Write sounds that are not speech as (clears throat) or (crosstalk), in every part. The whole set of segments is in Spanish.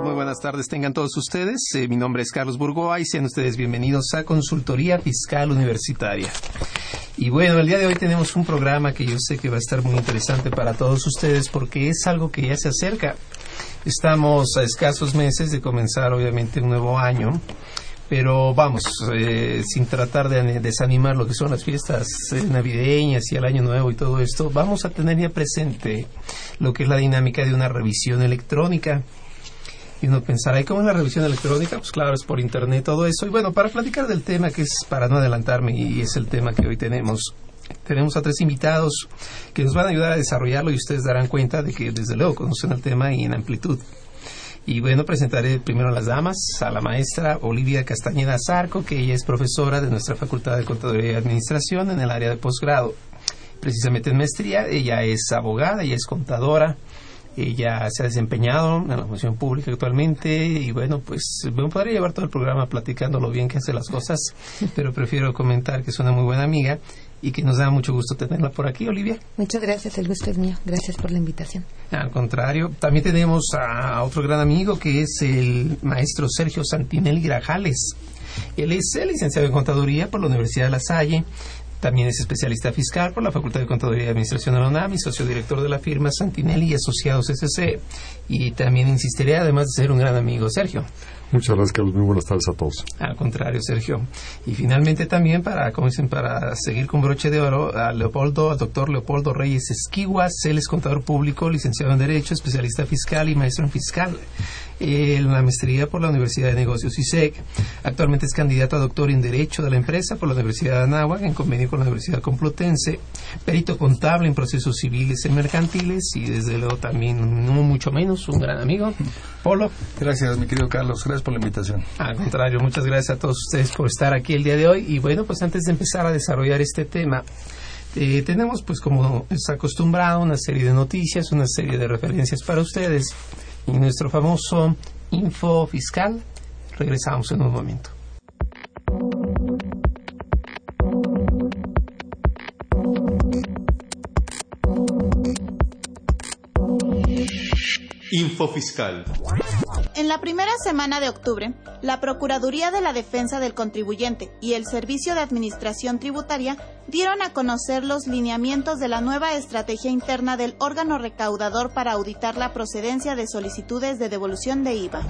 Muy buenas tardes tengan todos ustedes. Eh, mi nombre es Carlos Burgoa y sean ustedes bienvenidos a Consultoría Fiscal Universitaria. Y bueno, el día de hoy tenemos un programa que yo sé que va a estar muy interesante para todos ustedes porque es algo que ya se acerca. Estamos a escasos meses de comenzar obviamente un nuevo año, pero vamos, eh, sin tratar de desanimar lo que son las fiestas eh, navideñas y el año nuevo y todo esto, vamos a tener ya presente lo que es la dinámica de una revisión electrónica. Y uno pensará, ¿y cómo es la revisión electrónica? Pues claro, es por internet todo eso. Y bueno, para platicar del tema, que es para no adelantarme, y es el tema que hoy tenemos, tenemos a tres invitados que nos van a ayudar a desarrollarlo y ustedes darán cuenta de que desde luego conocen el tema y en amplitud. Y bueno, presentaré primero a las damas, a la maestra Olivia Castañeda Zarco, que ella es profesora de nuestra Facultad de Contaduría y Administración en el área de posgrado. Precisamente en maestría, ella es abogada, ella es contadora, ella se ha desempeñado en la función pública actualmente y bueno, pues me podría llevar todo el programa platicando lo bien que hace las cosas, (laughs) pero prefiero comentar que es una muy buena amiga y que nos da mucho gusto tenerla por aquí, Olivia. Muchas gracias, el gusto es mío. Gracias por la invitación. Al contrario, también tenemos a otro gran amigo que es el maestro Sergio Santinelli Grajales. Él es licenciado en Contaduría por la Universidad de La Salle, también es especialista fiscal por la Facultad de Contaduría y Administración de la UNAM y socio director de la firma Santinelli y Asociados SC. Y también insistiré, además de ser un gran amigo, Sergio. Muchas gracias, Carlos. Muy buenas tardes a todos. Al contrario, Sergio. Y finalmente también, para, como dicen, para seguir con broche de oro, a Leopoldo, al doctor Leopoldo Reyes Esquiguas. Él es contador público, licenciado en Derecho, especialista fiscal y maestro en fiscal en la maestría por la Universidad de Negocios ISEC. Actualmente es candidato a doctor en Derecho de la Empresa por la Universidad de Anáhuac en convenio con la Universidad Complutense, perito contable en procesos civiles y mercantiles y desde luego también, no mucho menos, un gran amigo. Polo. Gracias, mi querido Carlos. Gracias por la invitación. Al contrario, muchas gracias a todos ustedes por estar aquí el día de hoy. Y bueno, pues antes de empezar a desarrollar este tema, eh, tenemos pues como es acostumbrado una serie de noticias, una serie de referencias para ustedes y nuestro famoso info fiscal. Regresamos en un momento. Info fiscal. En la primera semana de octubre, la Procuraduría de la Defensa del Contribuyente y el Servicio de Administración Tributaria dieron a conocer los lineamientos de la nueva estrategia interna del órgano recaudador para auditar la procedencia de solicitudes de devolución de IVA.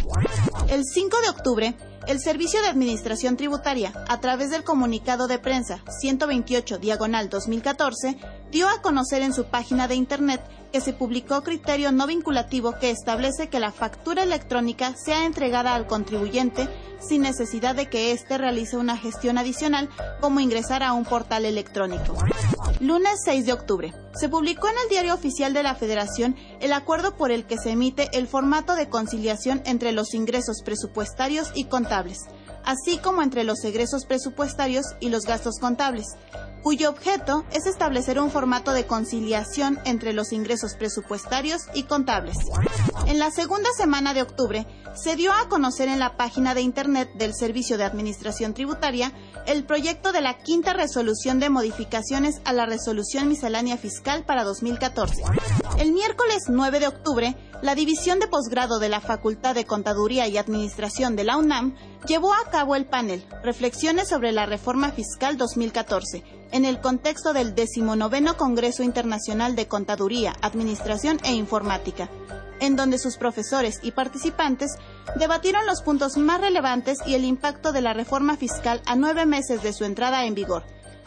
El 5 de octubre, el Servicio de Administración Tributaria, a través del comunicado de prensa 128 diagonal 2014, dio a conocer en su página de Internet que se publicó criterio no vinculativo que establece que la factura electrónica sea entregada al contribuyente sin necesidad de que éste realice una gestión adicional como ingresar a un portal electrónico. Lunes 6 de octubre. Se publicó en el Diario Oficial de la Federación el acuerdo por el que se emite el formato de conciliación entre los ingresos presupuestarios y contables, así como entre los egresos presupuestarios y los gastos contables, cuyo objeto es establecer un formato de conciliación entre los ingresos presupuestarios y contables. En la segunda semana de octubre, se dio a conocer en la página de Internet del Servicio de Administración Tributaria el proyecto de la quinta resolución de modificaciones a la resolución miscelánea fiscal para 2014. El miércoles 9 de octubre, la División de Posgrado de la Facultad de Contaduría y Administración de la UNAM llevó a cabo el panel Reflexiones sobre la Reforma Fiscal 2014 en el contexto del 19 Congreso Internacional de Contaduría, Administración e Informática, en donde sus profesores y participantes debatieron los puntos más relevantes y el impacto de la reforma fiscal a nueve meses de su entrada en vigor,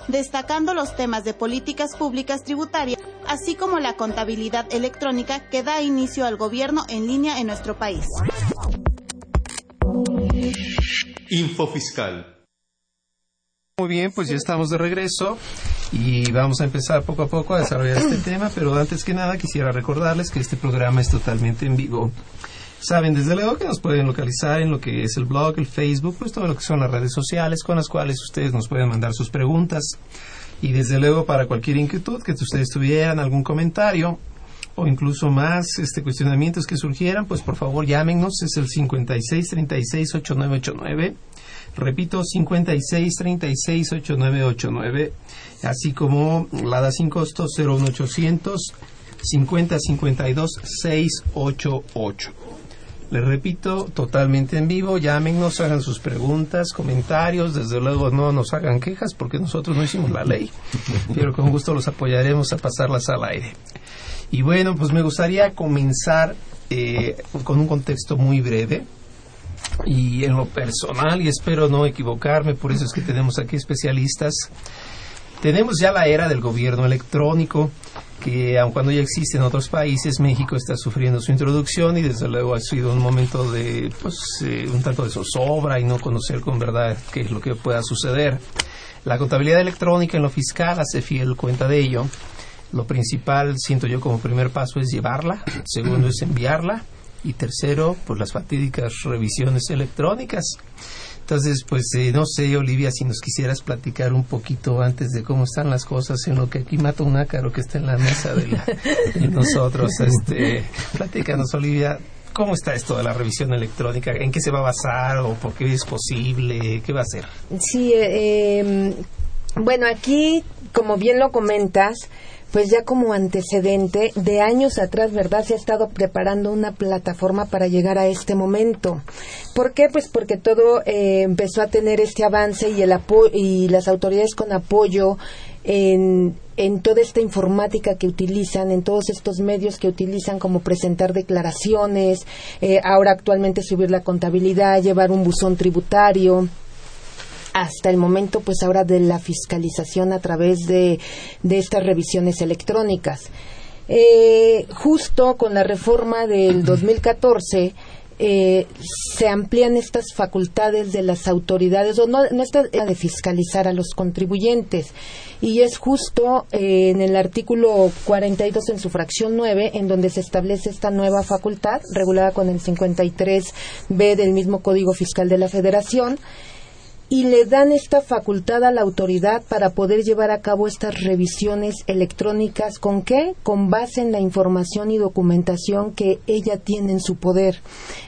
destacando los temas de políticas públicas tributarias, así como la contabilidad electrónica que da inicio al gobierno en línea en nuestro país. Info fiscal. Muy bien, pues ya estamos de regreso y vamos a empezar poco a poco a desarrollar este (clears throat) tema, pero antes que nada quisiera recordarles que este programa es totalmente en vivo. Saben desde luego que nos pueden localizar en lo que es el blog, el Facebook, pues todo lo que son las redes sociales con las cuales ustedes nos pueden mandar sus preguntas. Y desde luego para cualquier inquietud que ustedes tuvieran, algún comentario o incluso más este cuestionamientos que surgieran, pues por favor llámenos, es el 56 36 8989. Repito, 56 36 8989, así como la da sin costo 01800 50 52 688. Les repito, totalmente en vivo, llámenos, hagan sus preguntas, comentarios, desde luego no nos hagan quejas porque nosotros no hicimos la ley, pero con gusto los apoyaremos a pasarlas al aire. Y bueno, pues me gustaría comenzar eh, con un contexto muy breve y en lo personal, y espero no equivocarme, por eso es que tenemos aquí especialistas, tenemos ya la era del gobierno electrónico, que aun cuando ya existe en otros países, México está sufriendo su introducción y desde luego ha sido un momento de, pues, eh, un tanto de zozobra y no conocer con verdad qué es lo que pueda suceder. La contabilidad electrónica en lo fiscal hace fiel cuenta de ello. Lo principal, siento yo como primer paso, es llevarla. (clears throat) Segundo es enviarla. Y tercero, pues las fatídicas revisiones electrónicas. Entonces, pues eh, no sé, Olivia, si nos quisieras platicar un poquito antes de cómo están las cosas en lo que aquí mata un ácaro que está en la mesa (laughs) de, nosotros. Este, platícanos, Olivia, ¿cómo está esto de la revisión electrónica? ¿En qué se va a basar o por qué es posible? ¿Qué va a hacer? Sí, eh, em, bueno, aquí, como bien lo comentas, pues ya como antecedente de años atrás, ¿verdad? Se ha estado preparando una plataforma para llegar a este momento. ¿Por qué? Pues porque todo eh, empezó a tener este avance y, el y las autoridades con apoyo en, en toda esta informática que utilizan, en todos estos medios que utilizan como presentar declaraciones, eh, ahora actualmente subir la contabilidad, llevar un buzón tributario hasta el momento, pues ahora de la fiscalización a través de, de estas revisiones electrónicas. Eh, justo con la reforma del 2014, eh, se amplían estas facultades de las autoridades, o no, no está de fiscalizar a los contribuyentes. Y es justo eh, en el artículo 42, en su fracción 9, en donde se establece esta nueva facultad, regulada con el 53B del mismo Código Fiscal de la Federación, y le dan esta facultad a la autoridad para poder llevar a cabo estas revisiones electrónicas. ¿Con qué? Con base en la información y documentación que ella tiene en su poder.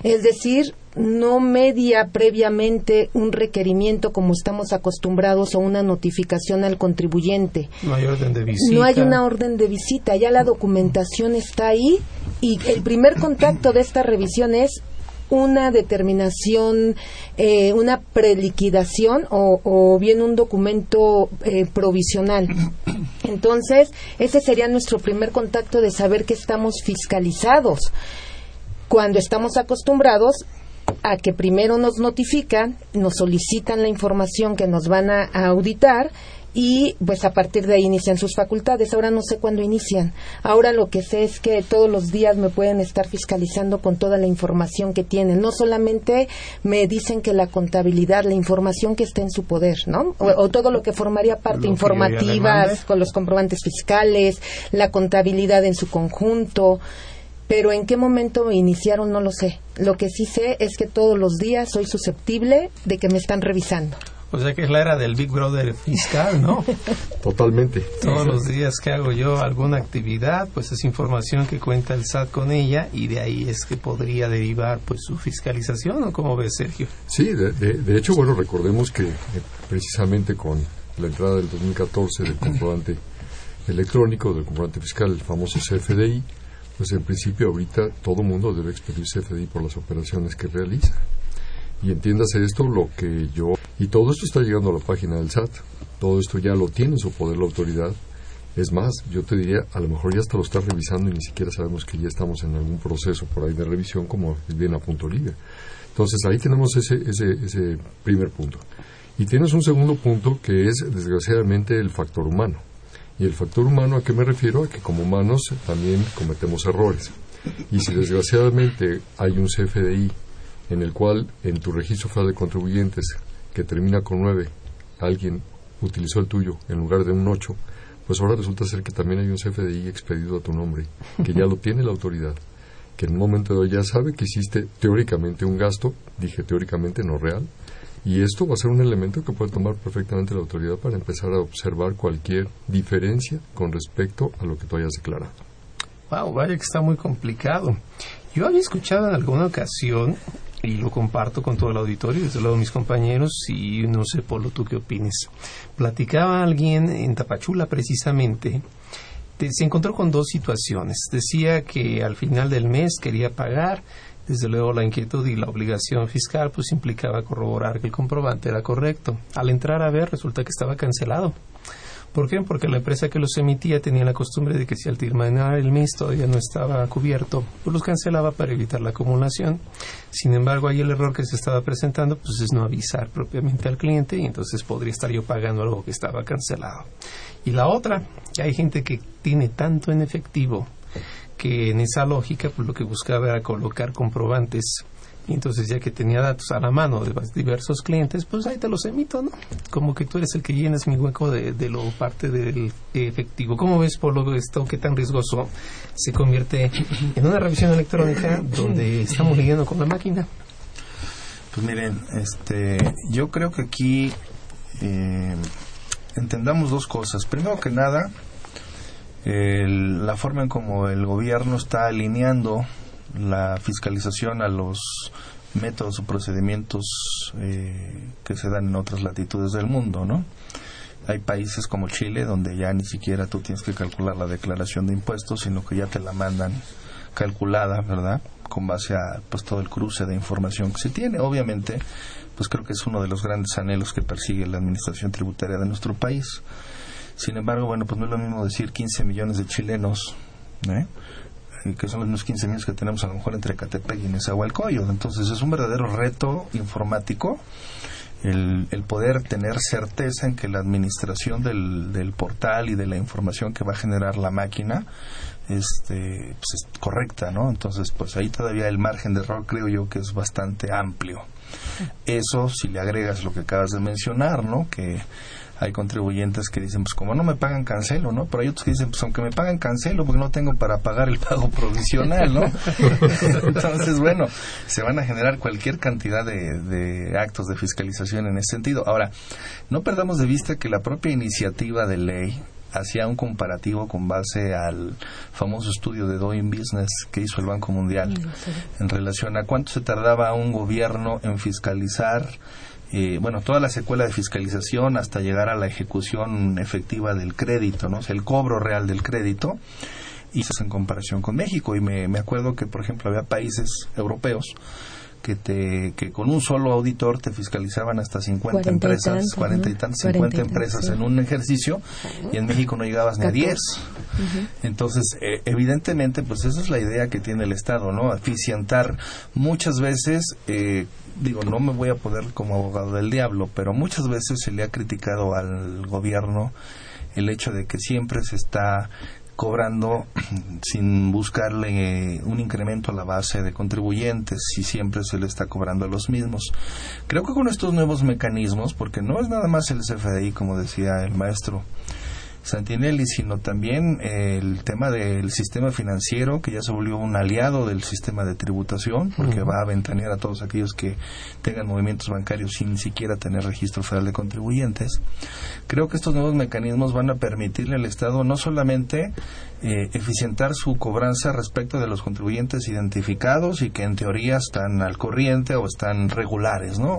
Es decir, no media previamente un requerimiento como estamos acostumbrados o una notificación al contribuyente. No hay orden de visita. No hay una orden de visita, ya la documentación está ahí y el primer contacto de esta revisión es una determinación, eh, una preliquidación o, o, bien un documento eh, provisional. (coughs) Entonces, ese sería nuestro primer contacto de saber que estamos fiscalizados. Cuando estamos acostumbrados a que primero nos notifican, nos solicitan la información que nos van a auditar y pues a partir de ahí inician sus facultades. Ahora no sé cuándo inician. Ahora lo que sé es que todos los días me pueden estar fiscalizando con toda la información que tienen. No solamente me dicen que la contabilidad, la información que está en su poder, ¿no? O, todo lo que formaría parte informativas con los comprobantes fiscales, la contabilidad en su conjunto. Pero en qué momento iniciaron no lo sé. Lo que sí sé es que todos los días soy susceptible de que me están revisando. O sea que es la era del Big Brother fiscal, ¿no? (laughs) Totalmente. Todos los días que hago yo alguna actividad, pues es información que cuenta el SAT con ella y de ahí es que podría derivar pues su fiscalización, ¿o cómo ves, Sergio? Sí, de, de, hecho, bueno, recordemos que eh, precisamente con la entrada del 2014 del comprobante electrónico, del comprobante fiscal, el famoso CFDI, pues en principio ahorita todo mundo debe expedir CFDI por las operaciones que realiza. Y entiéndase esto lo que yo... Y todo esto está llegando a la página del SAT. Todo esto ya lo tiene en su poder la autoridad. Es más, yo te diría, a lo mejor ya hasta lo está revisando y ni siquiera sabemos que ya estamos en algún proceso por ahí de revisión, como bien a punto liga. Entonces ahí tenemos ese, ese, ese primer punto. Y tienes un segundo punto que es, desgraciadamente, el factor humano. Y el factor humano, ¿a qué me refiero? A que como humanos también cometemos errores. Y si desgraciadamente hay un CFDI en el cual en tu registro federal de contribuyentes que termina con 9, alguien utilizó el tuyo en lugar de un 8, pues ahora resulta ser que también hay un CFDI expedido a tu nombre, que ya lo tiene la autoridad. que en un momento de hoy ya sabe que existe teóricamente un gasto, dije teóricamente no real, y esto va a ser un elemento que puede tomar perfectamente la autoridad para empezar a observar cualquier diferencia con respecto a lo que tú hayas declarado. Wow, vaya que está muy complicado. Yo había escuchado en alguna ocasión, y lo comparto con todo el auditorio, desde luego mis compañeros, y no sé, Polo, tú qué opines. Platicaba alguien en Tapachula precisamente, se encontró con dos situaciones. Decía que al final del mes quería pagar, desde luego la inquietud y la obligación fiscal pues implicaba corroborar que el comprobante era correcto. Al entrar a ver resulta que estaba cancelado. ¿Por qué? Porque la empresa que los emitía tenía la costumbre de que si al terminar el mes todavía no estaba cubierto, pues los cancelaba para evitar la acumulación. Sin embargo, ahí el error que se estaba presentando pues es no avisar propiamente al cliente y entonces podría estar yo pagando algo que estaba cancelado. Y la otra, que hay gente que tiene tanto en efectivo que en esa lógica pues lo que buscaba era colocar comprobantes y entonces ya que tenía datos a la mano de diversos clientes, pues ahí te los emito, ¿no? Como que tú eres el que llenas mi hueco de, lo parte del efectivo. ¿Cómo ves, por lo esto qué tan riesgoso se convierte en una revisión electrónica donde estamos lidiando con la máquina? Pues miren, este, yo creo que aquí eh, entendamos dos cosas. Primero que nada, la forma en cómo el gobierno está alineando la fiscalización a los métodos o procedimientos eh, que se dan en otras latitudes del mundo, ¿no? Hay países como Chile donde ya ni siquiera tú tienes que calcular la declaración de impuestos, sino que ya te la mandan calculada, ¿verdad? Con base a pues todo el cruce de información que se tiene. Obviamente, pues creo que es uno de los grandes anhelos que persigue la administración tributaria de nuestro país. Sin embargo, bueno, pues no es lo mismo decir 15 millones de chilenos, ¿eh? Que son los mismos 15 millones que tenemos a lo mejor entre Catepec y Nezahualcóyotl. Entonces es un verdadero reto informático el, el, poder tener certeza en que la administración del, del, portal y de la información que va a generar la máquina este, pues es correcta, ¿no? Entonces, pues ahí todavía el margen de error creo yo que es bastante amplio. Eso, si le agregas lo que acabas de mencionar, ¿no? Que hay contribuyentes que dicen, pues como no me pagan cancelo, ¿no? Pero hay otros que dicen, pues aunque me pagan cancelo, porque no tengo para pagar el pago provisional, ¿no? (laughs) Entonces, bueno, se van a generar cualquier cantidad de, de actos de fiscalización en ese sentido. Ahora, no perdamos de vista que la propia iniciativa de ley hacía un comparativo con base al famoso estudio de Doing Business que hizo el Banco Mundial en relación a cuánto se tardaba un gobierno en fiscalizar eh, bueno, toda la secuela de fiscalización hasta llegar a la ejecución efectiva del crédito, ¿no? el cobro real del crédito, y eso en comparación con México. Y me, me acuerdo que, por ejemplo, había países europeos que te que con un solo auditor te fiscalizaban hasta 50 empresas, 40 y tantas, 50 empresas en un ejercicio y en México no llegabas ni a 10. Entonces, eh, evidentemente, pues esa es la idea que tiene el Estado, ¿no? Eficientar. Muchas veces eh, digo, no me voy a poder como abogado del diablo, pero muchas veces se le ha criticado al gobierno el hecho de que siempre se está cobrando (clears throat) sin buscarle un incremento a la base de contribuyentes y siempre se le está cobrando a los mismos. Creo que con estos nuevos mecanismos, porque no es nada más el CFDI, como decía el maestro, Santinelli, sino también el tema del sistema financiero, que ya se volvió un aliado del sistema de tributación, porque va a ventanear a todos aquellos que tengan movimientos bancarios sin siquiera tener registro federal de contribuyentes. Creo que estos nuevos mecanismos van a permitirle al Estado no solamente eh, eficientar su cobranza respecto de los contribuyentes identificados y que en teoría están al corriente o están regulares, ¿no?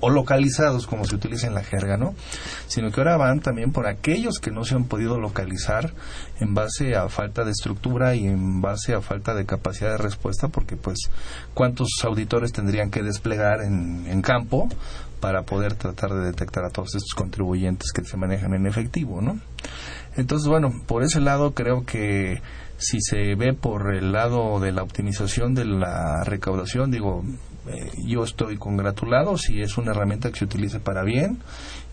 O, localizados, como se utiliza en la jerga, ¿no? Sino que ahora van también por aquellos que no se han podido localizar en base a falta de estructura y en base a falta de capacidad de respuesta, porque pues cuántos auditores tendrían que desplegar en, en campo para poder tratar de detectar a todos estos contribuyentes que se manejan en efectivo, ¿no? Entonces, bueno, por ese lado creo que si se ve por el lado de la optimización de la recaudación, digo, eh, yo estoy congratulado si es una herramienta que se utilice para bien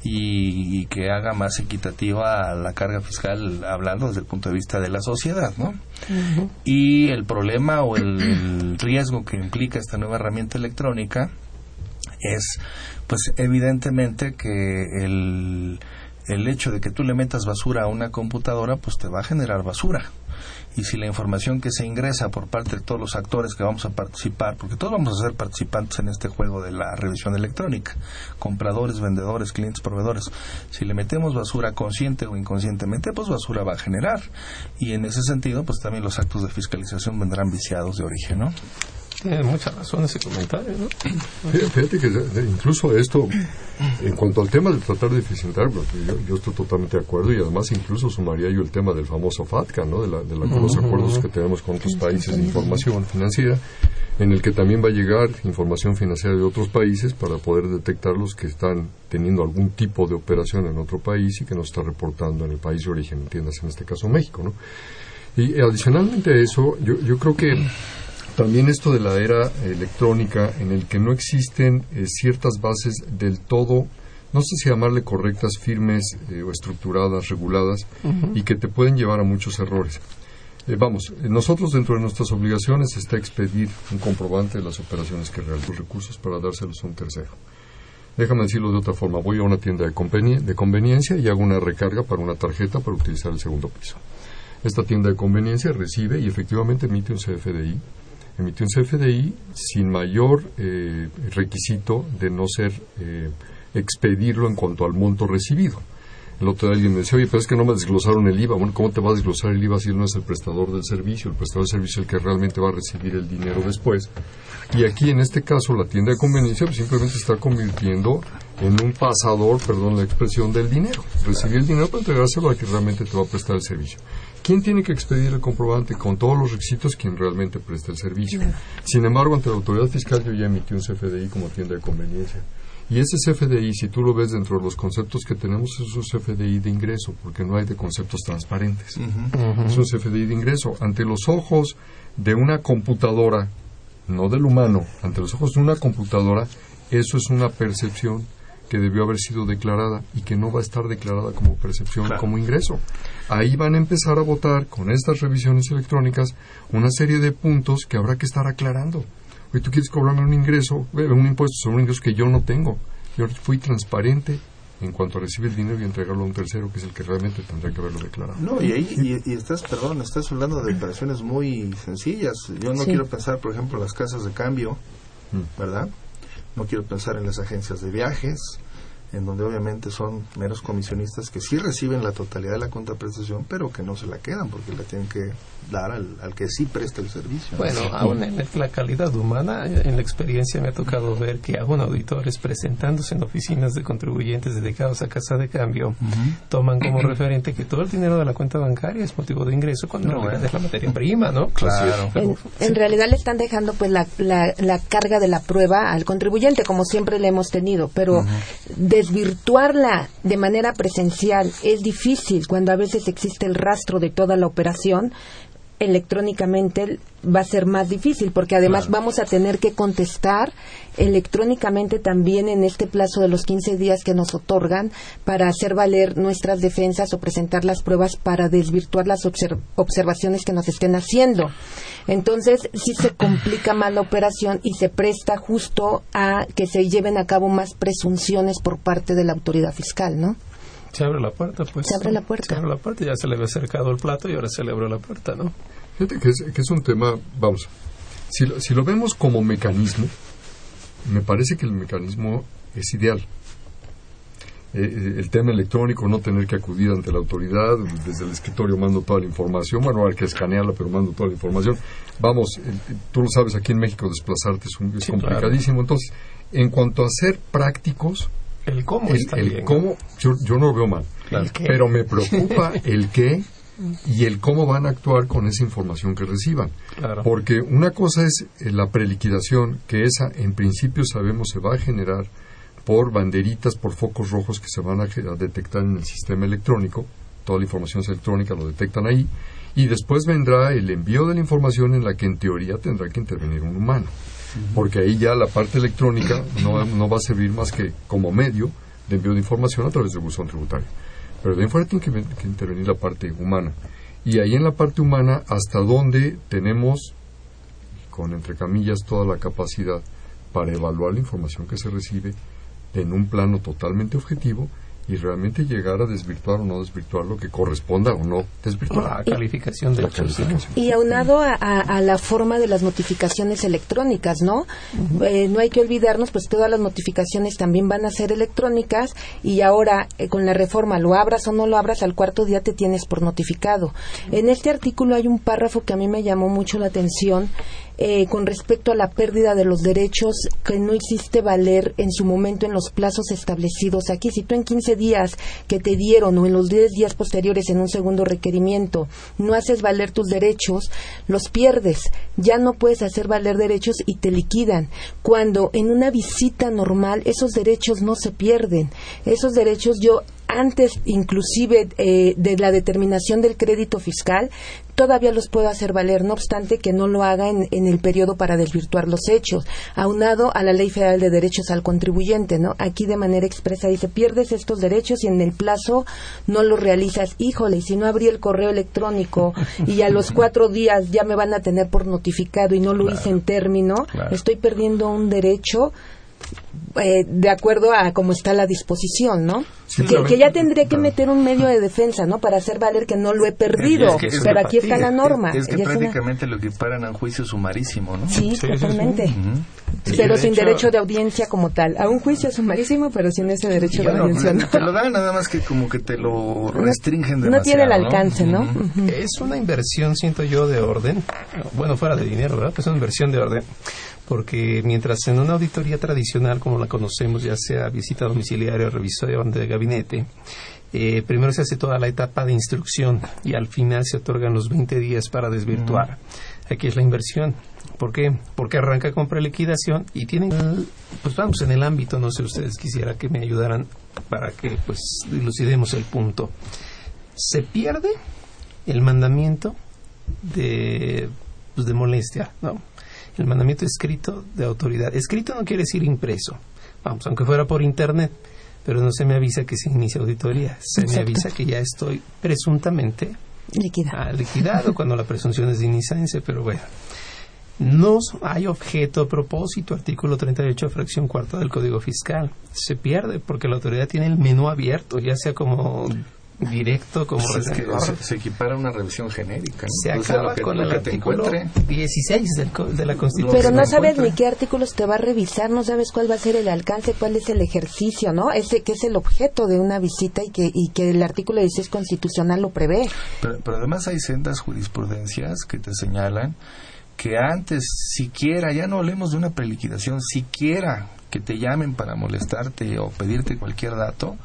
y, que haga más equitativa la carga fiscal, hablando desde el punto de vista de la sociedad, ¿no? Y el problema o el, riesgo que implica esta nueva herramienta electrónica es, pues, evidentemente que el, el hecho de que tú le metas basura a una computadora, pues te va a generar basura y si la información que se ingresa por parte de todos los actores que vamos a participar, porque todos vamos a ser participantes en este juego de la revisión electrónica, compradores, vendedores, clientes, proveedores, si le metemos basura consciente o inconscientemente, pues basura va a generar. Y en ese sentido, pues también los actos de fiscalización vendrán viciados de origen, ¿no? Tiene mucha razón ese comentario, ¿no? Fíjate que incluso esto, en cuanto al tema de tratar de eficientar, yo, estoy totalmente de acuerdo y además incluso sumaría yo el tema del famoso FATCA, ¿no? De, la, de los acuerdos que tenemos con otros países de información financiera, en el que también va a llegar información financiera de otros países para poder detectar los que están teniendo algún tipo de operación en otro país y que no está reportando en el país de origen, entiendas, en este caso México, ¿no? Y adicionalmente a eso, yo, yo creo que también esto de la era electrónica en el que no existen eh, ciertas bases del todo, no sé si llamarle correctas, firmes eh, o estructuradas, reguladas, y que te pueden llevar a muchos errores. Eh, vamos, nosotros dentro de nuestras obligaciones está expedir un comprobante de las operaciones que realizan recursos para dárselos a un tercero. Déjame decirlo de otra forma, voy a una tienda de, de conveniencia y hago una recarga para una tarjeta para utilizar el segundo piso. Esta tienda de conveniencia recibe y efectivamente emite un CFDI emitió un CFDI sin mayor eh, requisito de no ser eh, expedirlo en cuanto al monto recibido. El otro día alguien me decía, oye, pero es que no me desglosaron el IVA. Bueno, ¿cómo te va a desglosar el IVA si él no es el prestador del servicio? El prestador del servicio es el que realmente va a recibir el dinero después. Y aquí, en este caso, la tienda de conveniencia pues, simplemente se está convirtiendo en un pasador, perdón la expresión, del dinero. Recibir el dinero para entregárselo a quien realmente te va a prestar el servicio. ¿Quién tiene que expedir el comprobante? Con todos los requisitos, quien realmente presta el servicio. Sin embargo, ante la autoridad fiscal yo ya emití un CFDI como tienda de conveniencia. Y ese CFDI, si tú lo ves dentro de los conceptos que tenemos, es un CFDI de ingreso, porque no hay de conceptos transparentes. Es un CFDI de ingreso. Ante los ojos de una computadora, no del humano, ante los ojos de una computadora, eso es una percepción que debió haber sido declarada y que no va a estar declarada como percepción, como ingreso. Ahí van a empezar a votar con estas revisiones electrónicas una serie de puntos que habrá que estar aclarando. Oye, tú quieres cobrarme un ingreso, un impuesto sobre un ingreso que yo no tengo. Yo fui transparente en cuanto a recibir el dinero y entregarlo a un tercero, que es el que realmente tendrá que haberlo declarado. No, y ahí y, estás, perdón, estás hablando de operaciones muy sencillas. Yo no quiero pensar, por ejemplo, en las casas de cambio, mm. ¿verdad? No quiero pensar en las agencias de viajes, en donde obviamente son meros comisionistas que sí reciben la totalidad de la contraprestación, pero que no se la quedan porque la tienen que dar al, que sí presta el servicio. Bueno, aún en la calidad humana, en la experiencia me ha tocado ver que aún auditores presentándose en oficinas de contribuyentes dedicados a casa de cambio toman como referente que todo el dinero de la cuenta bancaria es motivo de ingreso cuando en realidad es la materia prima, ¿no? Claro. En, realidad le están dejando pues la, la, carga de la prueba al contribuyente, como siempre le hemos tenido, pero desvirtuarla de manera presencial es difícil cuando a veces existe el rastro de toda la operación electrónicamente va a ser más difícil porque además vamos a tener que contestar electrónicamente también en este plazo de los 15 días que nos otorgan para hacer valer nuestras defensas o presentar las pruebas para desvirtuar las observaciones que nos estén haciendo. Entonces, sí se complica más la operación y se presta justo a que se lleven a cabo más presunciones por parte de la autoridad fiscal, ¿no? Se abre la puerta, pues. Se abre la puerta. Se abre la puerta, ya se le había acercado el plato y ahora se le abrió la puerta, ¿no? Fíjate que es, que es un tema, vamos, si lo, si lo vemos como mecanismo, me parece que el mecanismo es ideal. Eh, eh, el tema electrónico, no tener que acudir ante la autoridad, desde el escritorio mando toda la información, bueno, hay que escanearla, pero mando toda la información. Vamos, eh, tú lo sabes, aquí en México desplazarte es, complicadísimo. Entonces, en cuanto a ser prácticos, el cómo el, cómo, yo, no lo veo mal, pero me preocupa (laughs) el qué y el cómo van a actuar con esa información que reciban. Porque una cosa es eh, la preliquidación, que esa en principio sabemos se va a generar por banderitas, por focos rojos que se van a, detectar en el sistema electrónico. Toda la información es electrónica, lo detectan ahí. Y después vendrá el envío de la información en la que en teoría tendrá que intervenir un humano porque ahí ya la parte electrónica no, no, va a servir más que como medio de envío de información a través del buzón tributario. Pero de fuera tiene que, intervenir la parte humana. Y ahí en la parte humana, hasta dónde tenemos, con entre camillas, toda la capacidad para evaluar la información que se recibe en un plano totalmente objetivo y realmente llegar a desvirtuar o no desvirtuar lo que corresponda o no desvirtuar. La calificación de La calificación. Y aunado a, a- a la forma de las notificaciones electrónicas, ¿no? Eh, no hay que olvidarnos, pues todas las notificaciones también van a ser electrónicas y ahora eh, con la reforma, lo abras o no lo abras, al cuarto día te tienes por notificado. En este artículo hay un párrafo que a mí me llamó mucho la atención eh, con respecto a la pérdida de los derechos que no hiciste valer en su momento en los plazos establecidos aquí. Si tú en 15 días que te dieron o en los 10 días posteriores en un segundo requerimiento no haces valer tus derechos, los pierdes. Ya no puedes hacer valer derechos y te liquidan. Cuando en una visita normal esos derechos no se pierden. Esos derechos yo antes inclusive eh, de la determinación del crédito fiscal, todavía los puedo hacer valer, no obstante que no lo haga en, en el periodo para desvirtuar los hechos, aunado a la Ley Federal de Derechos al Contribuyente, ¿no? Aquí de manera expresa dice, pierdes estos derechos y en el plazo no los realizas. Híjole, si no abrí el correo electrónico (laughs) y a los cuatro días ya me van a tener por notificado y no lo hice en término, Claro. estoy perdiendo un derecho eh, de acuerdo a cómo está la disposición, ¿no? Sí, que, que ya tendría que meter un medio de defensa, ¿no? Para hacer valer que no lo he perdido. Es que- es pero que- aquí está la norma. Es que y es una- prácticamente lo equiparan a un juicio sumarísimo, ¿no? Sí, Sí, sí, totalmente. Sí, pero de sin hecho- derecho de audiencia como tal. A un juicio sumarísimo, pero sin ese derecho de audiencia. ¿no? te lo dan nada más que como que te lo restringen No demasiado. tiene el alcance, ¿no? Es una inversión, siento yo, de orden. Bueno, fuera de dinero, ¿verdad? Pues es una inversión de orden. Porque mientras en una auditoría tradicional, como la conocemos, ya sea visita domiciliaria o revisión de gabinete, eh, primero se hace toda la etapa de instrucción y al final se otorgan los 20 días para desvirtuar. Aquí es la inversión. ¿Por qué? Porque arranca con preliquidación y tienen, pues vamos, en el ámbito, no sé, ustedes quisiera que me ayudaran para que pues dilucidemos el punto. Se pierde el mandamiento de, pues, de molestia, ¿no? El mandamiento escrito de autoridad. Escrito no quiere decir impreso, vamos, aunque fuera por internet, pero no se me avisa que se inicia auditoría, se me avisa que ya estoy presuntamente ah, liquidado cuando la presunción es de inicencia, pero bueno. No hay objeto, propósito, artículo 38, fracción cuarta del Código Fiscal. Se pierde porque la autoridad tiene el menú abierto, ya sea como directo, como Pues es que retentor. se, se equipara a una revisión genérica. ¿no? Se sea, acaba lo que, con lo el que te artículo encuentre. 16 del co- de la Constitución. Pero no sabes encuentra. ni qué artículos te va a revisar, no sabes cuál va a ser el alcance, cuál es el ejercicio, ¿no? Ese que es el objeto de una visita y que, y que el artículo 16 constitucional lo prevé. Pero, pero además hay sendas jurisprudencias que te señalan que antes, siquiera, ya no hablemos de una preliquidación, siquiera que te llamen para molestarte o pedirte cualquier dato,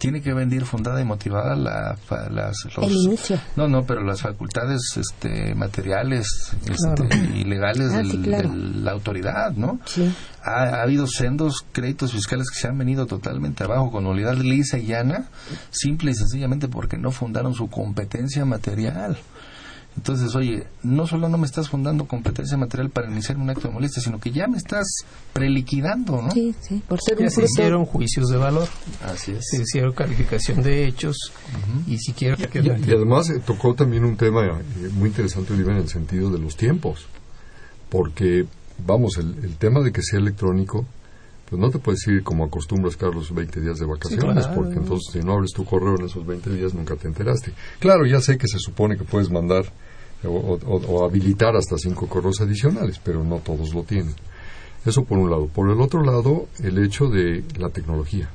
tiene que venir fundada y motivada la, las, los- El inicio. No, no, pero las facultades este, materiales este, y legales Ah, del- sí, claro. de la autoridad, ¿no? Sí. Ha, ha habido sendos créditos fiscales que se han venido totalmente abajo con nulidad lisa y llana, simple y sencillamente porque no fundaron su competencia material. Entonces, oye, no solo no me estás fundando competencia material para iniciar un acto de molestia, sino que ya me estás preliquidando, ¿no? Sí, sí, por ser Ya un se fruto. hicieron juicios de valor, Así es. se hicieron calificación de hechos y si quiero que Y, y además eh, tocó también un tema eh, muy interesante, Oliver, en el sentido de los tiempos. Porque, vamos, el, el tema de que sea electrónico, pues no te puedes ir como acostumbras, Carlos, 20 días de vacaciones, claro. porque entonces si no abres tu correo en esos 20 días nunca te enteraste. Claro, ya sé que se supone que puedes mandar eh, o, o- o habilitar hasta cinco correos adicionales, pero no todos lo tienen. Eso por un lado. Por el otro lado, el hecho de la tecnología.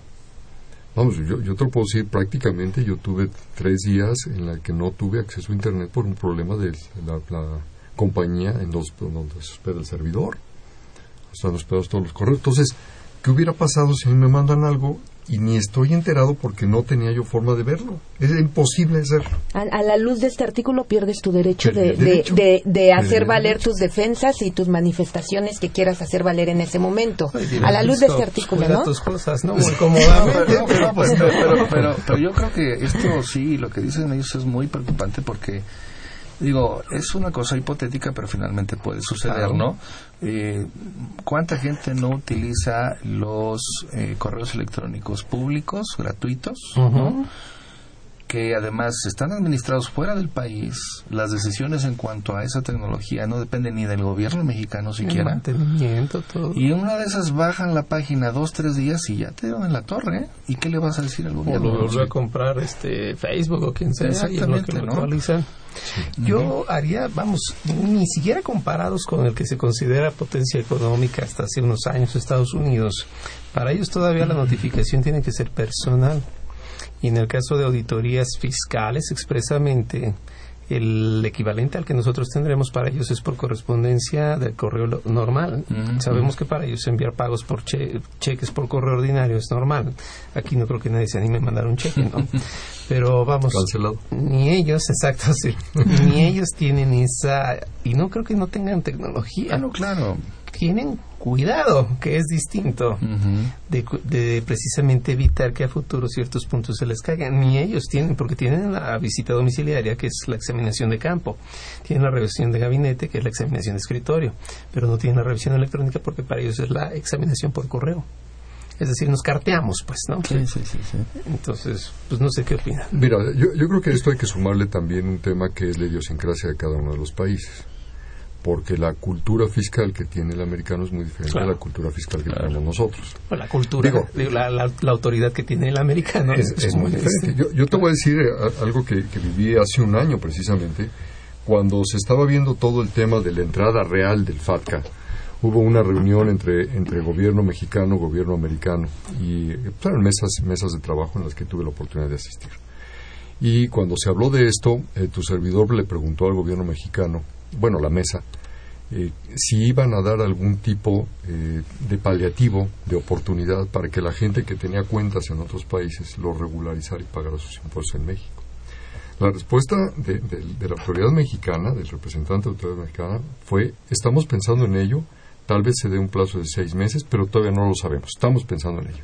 Vamos, yo, yo te lo puedo decir prácticamente, yo tuve tres días en la que no tuve acceso a Internet por un problema de la, la compañía en los, donde se hospeda el servidor. Están hospedados todos los correos. Entonces, ¿qué hubiera pasado si me mandan algo y ni estoy enterado porque no tenía yo forma de verlo? Es imposible hacerlo. A, a la luz de este artículo pierdes tu derecho de, el de- derecho. de- de hacer valer derecho. tus defensas y tus manifestaciones que quieras hacer valer en ese momento. Ay, A la luz de este "Stop, artículo, cuida ¿no? tus cosas, ¿no? Muy cómodamente. no, (laughs) pero, pero, pero- pero- pero (laughs) yo creo que esto sí, lo que dicen ellos es muy preocupante porque, digo, es una cosa hipotética, pero finalmente puede suceder. ¿no? Eh, ¿Cuánta gente no utiliza los eh, correos electrónicos públicos, gratuitos, ¿no? Que además están administrados fuera del país, las decisiones en cuanto a esa tecnología no dependen ni del gobierno mexicano siquiera. mantenimiento, todo. Y una de esas bajan la página dos, tres días y ya te dieron en la torre. ¿eh? ¿Y qué le vas a decir al O gobierno? lo volvió a comprar este Facebook o quien sea. y es lo que Exactamente, lo ¿no? Yo haría, vamos, ni siquiera comparados con el que se considera potencia económica hasta hace unos años Estados Unidos. Para ellos todavía la notificación tiene que ser personal. Y en el caso de auditorías fiscales, expresamente, el equivalente al que nosotros tendremos para ellos es por correspondencia del correo normal. Ujú. Sabemos que para ellos enviar pagos por che- cheques por correo ordinario es normal. Aquí no creo que nadie se anime a mandar un cheque, ¿no? (laughs) Pero vamos, Cancelado. ni ellos, exacto, sí, (laughs) ni ellos tienen esa, y no creo que no tengan tecnología, Ah, no, claro. tienen cuidado, que es distinto de, cu- de precisamente evitar que a futuro ciertos puntos se les caigan. Ni ellos tienen, porque tienen la visita domiciliaria, que es la examinación de campo. Tienen la revisión de gabinete, que es la examinación de escritorio. Pero no tienen la revisión electrónica porque para ellos es la examinación por correo. Es decir, nos carteamos, pues, ¿no? Sí, sí, sí, sí. Entonces, pues no sé qué opinan. Mira, yo, yo creo que a esto hay que sumarle también un tema que es la idiosincrasia de cada uno de los países. Porque la cultura fiscal que tiene el americano es muy diferente Claro. a la cultura fiscal que tenemos nosotros. La cultura, Digo- digo, la, la- la autoridad que tiene el americano es, es muy diferente. Yo, yo te voy a decir eh, algo que, que viví hace un año precisamente, cuando se estaba viendo todo el tema de la entrada real del FATCA. Hubo una reunión entre, entre gobierno mexicano, gobierno americano, y pues, eran mesas, mesas de trabajo en las que tuve la oportunidad de asistir. Y cuando se habló de esto, eh, tu servidor le preguntó al gobierno mexicano, bueno, la mesa, eh, si iban a dar algún tipo eh, de paliativo, de oportunidad para que la gente que tenía cuentas en otros países lo regularizara y pagara sus impuestos en México. La respuesta de, la autoridad mexicana, del representante de la autoridad mexicana, fue, estamos pensando en ello, tal vez se dé un plazo de seis meses, pero todavía no lo sabemos, estamos pensando en ello.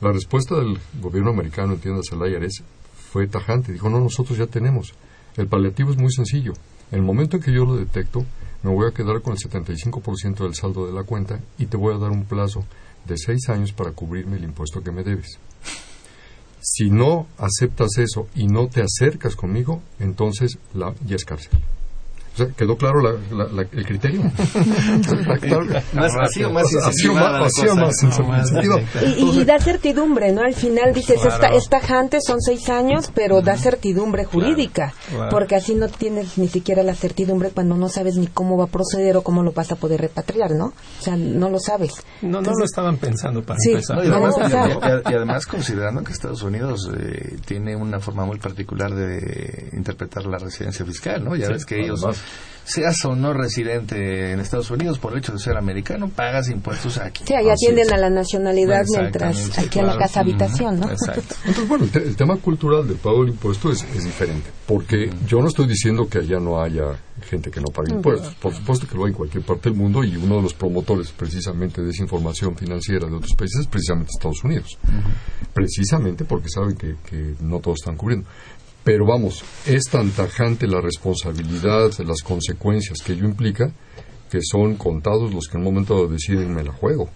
La respuesta del gobierno americano, entiéndase el IRS, fue tajante. Dijo, no, nosotros ya tenemos. El paliativo es muy sencillo. En el momento en que yo lo detecto, me voy a quedar con el 75% del saldo de la cuenta y te voy a dar un plazo de seis años para cubrirme el impuesto que me debes. Si no aceptas eso y no te acercas conmigo, entonces la, ya es cárcel. O sea, ¿quedó claro la- la- la- el criterio? (laughs) Más, así o más Así o más, así o más, en su sentido. Y, y da certidumbre, ¿no? Al final dices, Claro. esta, es tajante, son seis años, pero da certidumbre jurídica, claro. porque así no tienes ni siquiera la certidumbre cuando no sabes ni cómo va a proceder o cómo lo vas a poder repatriar, ¿no? O sea, no lo sabes. No, no lo estaban pensando para Sí, empezar. No, y, No, además, y- y- y además (laughs) considerando que Estados Unidos eh, tiene una forma muy particular de interpretar la residencia fiscal, ¿no? Ya Sí, ves que ellos, además. Seas o no residente en Estados Unidos, por el hecho de ser americano, pagas impuestos aquí. Sí, ahí atienden a la nacionalidad mientras aquí a la casa habitación, ¿no? Exacto. (laughs) Entonces, bueno, el, te- el tema cultural del pago del impuesto es, es diferente, porque yo no estoy diciendo que allá no haya gente que no pague impuestos. Por supuesto que lo hay en cualquier parte del mundo y uno de los promotores precisamente de esa información financiera de otros países es precisamente Estados Unidos. Precisamente porque saben que, que no todos están cubriendo. Pero vamos, es tan tajante la responsabilidad, las consecuencias que ello implica, que son contados los que en un momento deciden me la juego.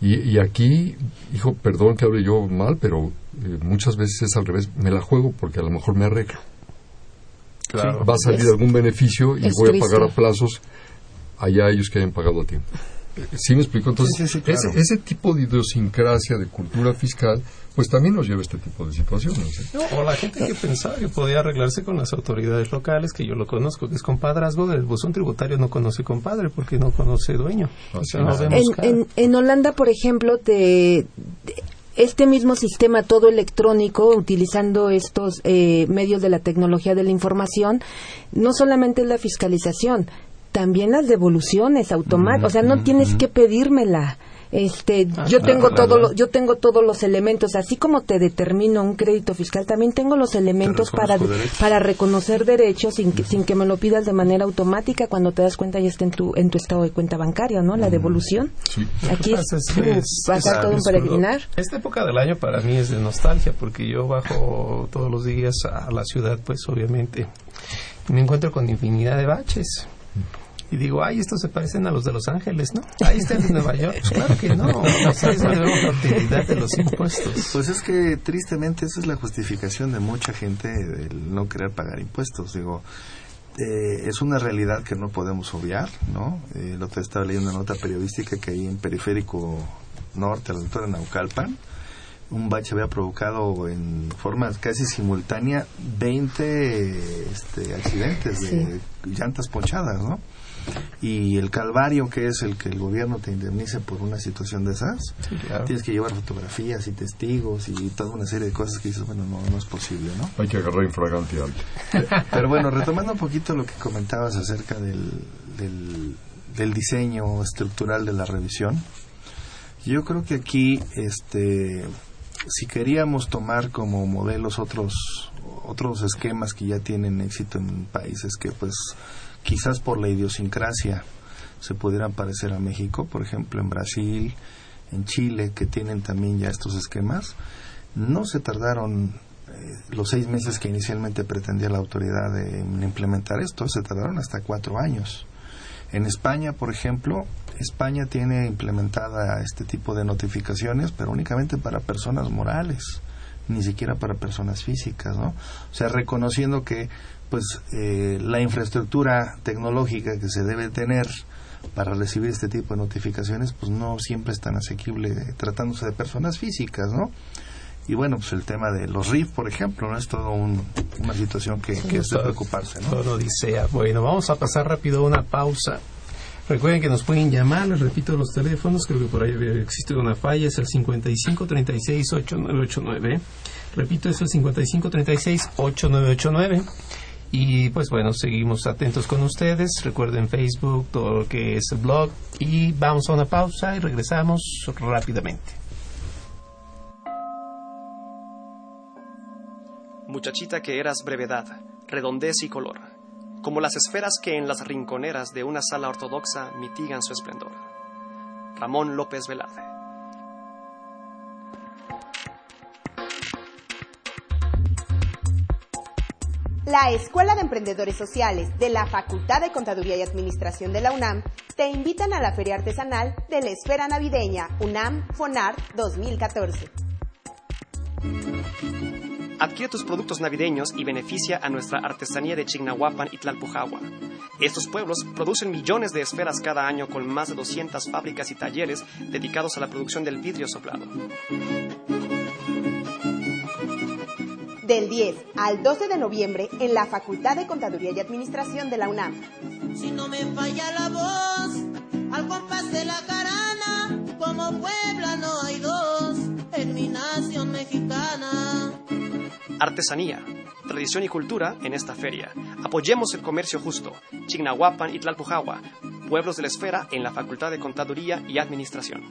Y, y aquí, hijo, perdón que hable yo mal, pero eh, muchas veces es al revés. Me la juego porque a lo mejor me arreglo. Claro. Va a salir Es- algún beneficio y voy a pagar a plazos allá ellos que hayan pagado a tiempo. Eh, ¿Sí me explico? Entonces, Sí, sí, sí, claro. ese, ese tipo de idiosincrasia, de cultura fiscal, pues también nos lleva a este tipo de situaciones. ¿eh? No, o la gente que pensaba que podía arreglarse con las autoridades locales, que yo lo conozco, que es compadrazgo, el buzón tributario no conoce compadre porque no conoce dueño. O sea, no En, en, en Holanda, por ejemplo, te, te- este mismo sistema todo electrónico, utilizando estos eh, medios de la tecnología de la información, no solamente es la fiscalización, también las devoluciones automáticas, o sea, no tienes que pedírmela. Este, Ah, yo tengo claro, todo lo- yo tengo todos los elementos, así como te determino un crédito fiscal, también tengo los elementos para derechos. para reconocer derechos sin que, sin que me lo pidas de manera automática cuando te das cuenta ya está en tu en tu estado de cuenta bancaria, ¿no? La devolución. Sí. Aquí es, es es- todo un peregrinar. Esta época del año para mí es de nostalgia porque yo bajo todos los días a la ciudad, pues obviamente me encuentro con infinidad de baches. Y digo, ay, estos se parecen a los de Los Ángeles, ¿no? Ahí está el de Nueva York. Pues claro que no, o sea, es la utilidad de los impuestos. Pues es que tristemente esa es la justificación de mucha gente del no querer pagar impuestos. Digo, eh, es una realidad que no podemos obviar, ¿no? Eh, lo que estaba leyendo una nota periodística que ahí en Periférico Norte, a la altura de Naucalpan, un bache había provocado en forma casi simultánea 20 este, accidentes de llantas ponchadas, ¿no? Y el calvario que es el que el gobierno te indemnice por una situación de esas, tienes que llevar fotografías y testigos y toda una serie de cosas que dices, bueno, no, no es posible, ¿no? Hay que agarrar infragante (laughs) Pero bueno, retomando un poquito lo que comentabas acerca del, del, del diseño estructural de la revisión, yo creo que aquí, este, si queríamos tomar como modelos otros otros esquemas que ya tienen éxito en países que pues quizás por la idiosincrasia se pudieran parecer a México, por ejemplo en Brasil, en Chile, que tienen también ya estos esquemas, no se tardaron eh, los seis meses que inicialmente pretendía la autoridad en implementar esto, se tardaron hasta cuatro años. En España, por ejemplo, España tiene implementada este tipo de notificaciones, pero únicamente para personas morales, ni siquiera para personas físicas, ¿no? O sea, reconociendo que pues eh, la infraestructura tecnológica que se debe tener para recibir este tipo de notificaciones, pues no siempre es tan asequible tratándose de personas físicas, ¿no? Y bueno, pues el tema de los RIF, por ejemplo, no es todo una situación que, que es de preocuparse, ¿no? Todo dice, bueno, vamos a pasar rápido a una pausa Recuerden que nos pueden llamar, les repito los teléfonos, creo que por ahí existe una falla, es el 5536-8989. Repito, es el 5536-8989. Y pues bueno, seguimos atentos con ustedes. Recuerden Facebook, todo lo que es el blog. Y vamos a una pausa y regresamos rápidamente. Muchachita que eras brevedad, redondez y color como las esferas que en las rinconeras de una sala ortodoxa mitigan su esplendor. Ramón López Velarde. La Escuela de Emprendedores Sociales de la Facultad de Contaduría y Administración de la UNAM te invitan a la Feria Artesanal de la Esfera Navideña UNAM FONAR 2014. Adquiere tus productos navideños y beneficia a nuestra artesanía de Chignahuapan y Tlalpujahua. Estos pueblos producen millones de esferas cada año con más de 200 fábricas y talleres dedicados a la producción del vidrio soplado. Del 10 al 12 de noviembre en la Facultad de Contaduría y Administración de la UNAM. Si no me falla la voz, al compás de la carana, como Puebla no hay dos, en mi nación mexicana artesanía, tradición y cultura en esta feria. Apoyemos el comercio justo. Chignahuapan y Tlalpujahua, pueblos de la esfera en la Facultad de Contaduría y Administración.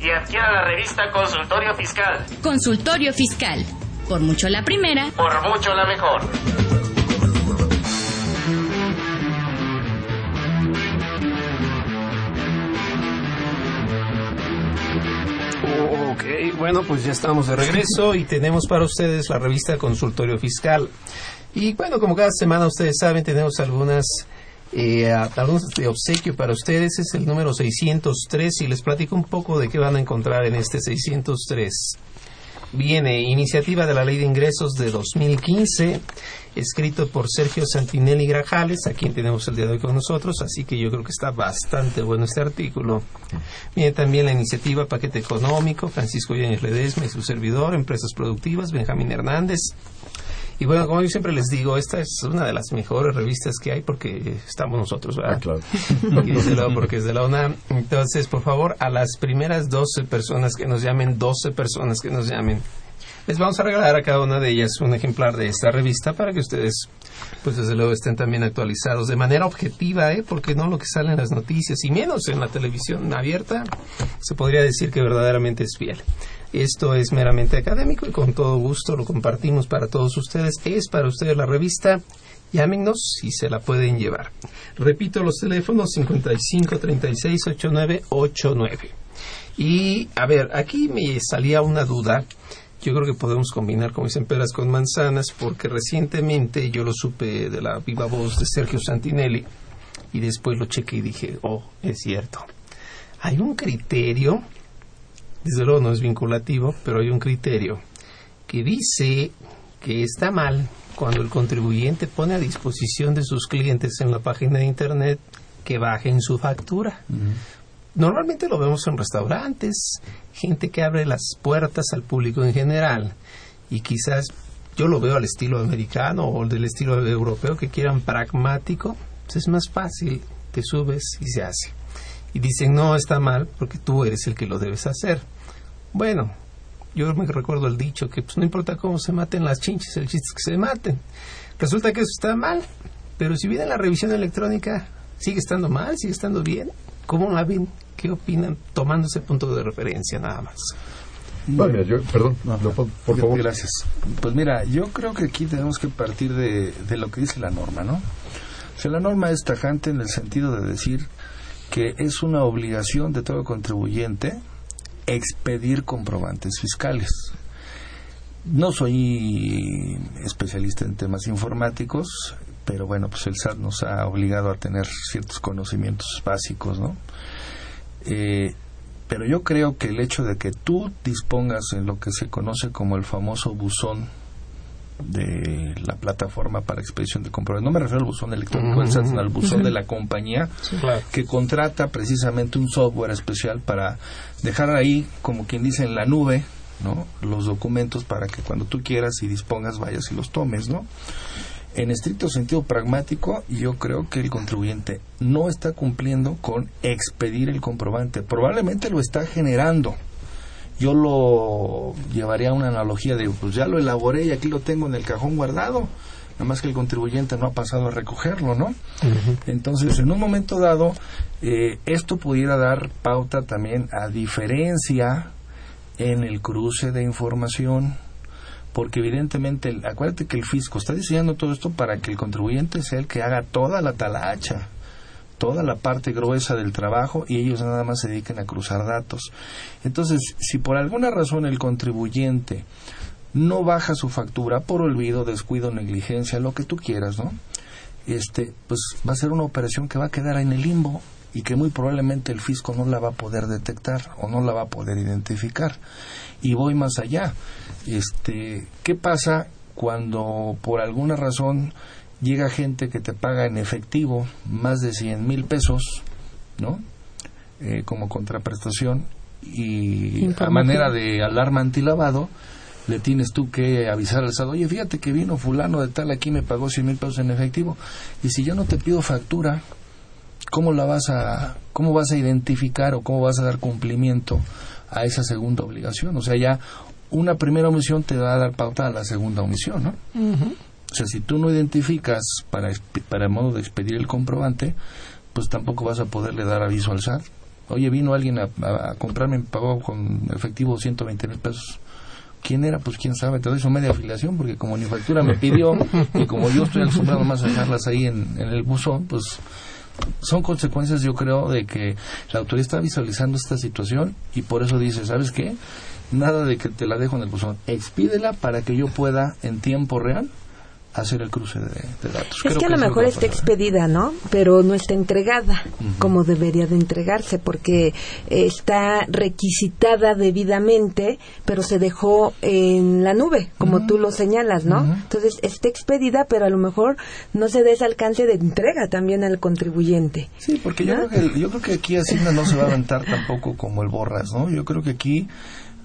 y adquiera la revista Consultorio Fiscal. Consultorio Fiscal. Por mucho la primera. Por mucho la mejor. Ok, bueno, pues ya estamos de regreso y tenemos para ustedes la revista Consultorio Fiscal. Y bueno, como cada semana ustedes saben, tenemos algunas eh, algunos de obsequio para ustedes. Es el número 603 y les platico un poco de qué van a encontrar en este 603 viene Iniciativa de la Ley de Ingresos de 2015, escrito por Sergio Santinelli Grajales, a quien tenemos el día de hoy con nosotros, así que yo creo que está bastante bueno este artículo. Viene también la iniciativa Paquete Económico, Francisco Yáñez Ledesma y su servidor, Empresas Productivas, Benjamín Hernández, y bueno, como yo siempre les digo, esta es una de las mejores revistas que hay porque estamos nosotros, ¿verdad? Ah, claro. Y desde luego porque es de la UNAM. Entonces, por favor, a las primeras 12 personas que nos llamen, 12 personas que nos llamen, les vamos a regalar a cada una de ellas un ejemplar de esta revista para que ustedes, pues desde luego, estén también actualizados de manera objetiva, ¿eh? Porque no lo que sale en las noticias y menos en la televisión abierta, se podría decir que verdaderamente es fiel. Esto es meramente académico y con todo gusto lo compartimos para todos ustedes. Es para ustedes la revista. Llámenos si se la pueden llevar. Repito los teléfonos 55 36 89 89. Y a ver, aquí me salía una duda. Yo creo que podemos combinar, como dicen, peras con manzanas, porque recientemente yo lo supe de la viva voz de Sergio Santinelli y después lo chequé y dije, oh, es cierto. Hay un criterio desde luego no es vinculativo, pero hay un criterio que dice que está mal cuando el contribuyente pone a disposición de sus clientes en la página de Internet que bajen su factura. Normalmente lo vemos en restaurantes, gente que abre las puertas al público en general y quizás yo lo veo al estilo americano o del estilo europeo que quieran pragmático, pues es más fácil, te subes y se hace. Y dicen, no, está mal porque tú eres el que lo debes hacer. Bueno, yo me recuerdo el dicho que pues no importa cómo se maten las chinches, el chiste es que se maten. Resulta que eso está mal, pero si viene la revisión electrónica, sigue estando mal, sigue estando bien. ¿Cómo la ven? ¿Qué opinan tomando ese punto de referencia nada más? Bueno, yo, perdón, por favor. Gracias. Pues mira, yo creo que aquí tenemos que partir de, de lo que dice la norma, ¿no? O sea, la norma es tajante en el sentido de decir que es una obligación de todo contribuyente expedir comprobantes fiscales. No soy especialista en temas informáticos, pero bueno, pues el SAT nos ha obligado a tener ciertos conocimientos básicos, ¿no? Eh, pero yo creo que el hecho de que tú dispongas en lo que se conoce como el famoso buzón de la plataforma para expedición de comprobantes. No me refiero al buzón electrónico, sino al buzón de la compañía que contrata precisamente un software especial para dejar ahí, como quien dice, en la nube, ¿no? Los documentos para que cuando tú quieras y dispongas vayas y los tomes, ¿no? En estricto sentido pragmático, yo creo que el contribuyente no está cumpliendo con expedir el comprobante. Probablemente lo está generando, yo lo llevaría a una analogía de, pues ya lo elaboré y aquí lo tengo en el cajón guardado, nada más que el contribuyente no ha pasado a recogerlo, ¿no? Entonces, en un momento dado, eh, esto pudiera dar pauta también a diferencia en el cruce de información, porque evidentemente, acuérdate que el fisco está diseñando todo esto para que el contribuyente sea el que haga toda la talacha toda la parte gruesa del trabajo y ellos nada más se dedican a cruzar datos. Entonces, si por alguna razón el contribuyente no baja su factura por olvido, descuido, negligencia, lo que tú quieras, ¿no? Este, pues va a ser una operación que va a quedar en el limbo y que muy probablemente el fisco no la va a poder detectar o no la va a poder identificar. Y voy más allá. Este, ¿qué pasa cuando por alguna razón llega gente que te paga en efectivo más de 100 mil pesos, ¿no? Eh, como contraprestación y a manera de alarma antilavado le tienes tú que avisar al Estado, oye, fíjate que vino fulano de tal aquí me pagó 100 mil pesos en efectivo y si yo no te pido factura, ¿cómo la vas a, cómo vas a identificar o cómo vas a dar cumplimiento a esa segunda obligación? O sea, ya una primera omisión te va a dar pauta a la segunda omisión, ¿no? O sea, si tú no identificas para, para modo de expedir el comprobante, pues tampoco vas a poderle dar aviso al SAT. Oye, vino alguien a, a, comprarme, pagó con efectivo 120 mil pesos. ¿Quién era? Pues quién sabe, te doy su media afiliación porque como ni factura me pidió y como yo estoy acostumbrado más a dejarlas ahí en, en el buzón, pues son consecuencias, yo creo, de que la autoridad está visualizando esta situación y por eso dice, ¿sabes qué? Nada de que te la dejo en el buzón. Expídela para que yo pueda, en tiempo real, hacer el cruce de, datos. Es que a lo mejor está expedida, ¿no? Pero no está entregada como debería de entregarse porque está requisitada debidamente, pero se dejó en la nube, como tú lo señalas, ¿no? Entonces está expedida, pero a lo mejor no se da ese alcance de entrega también al contribuyente. Sí, porque yo, creo que, yo creo que aquí Hacienda no se va a aventar tampoco como el borras, ¿no? Yo creo que aquí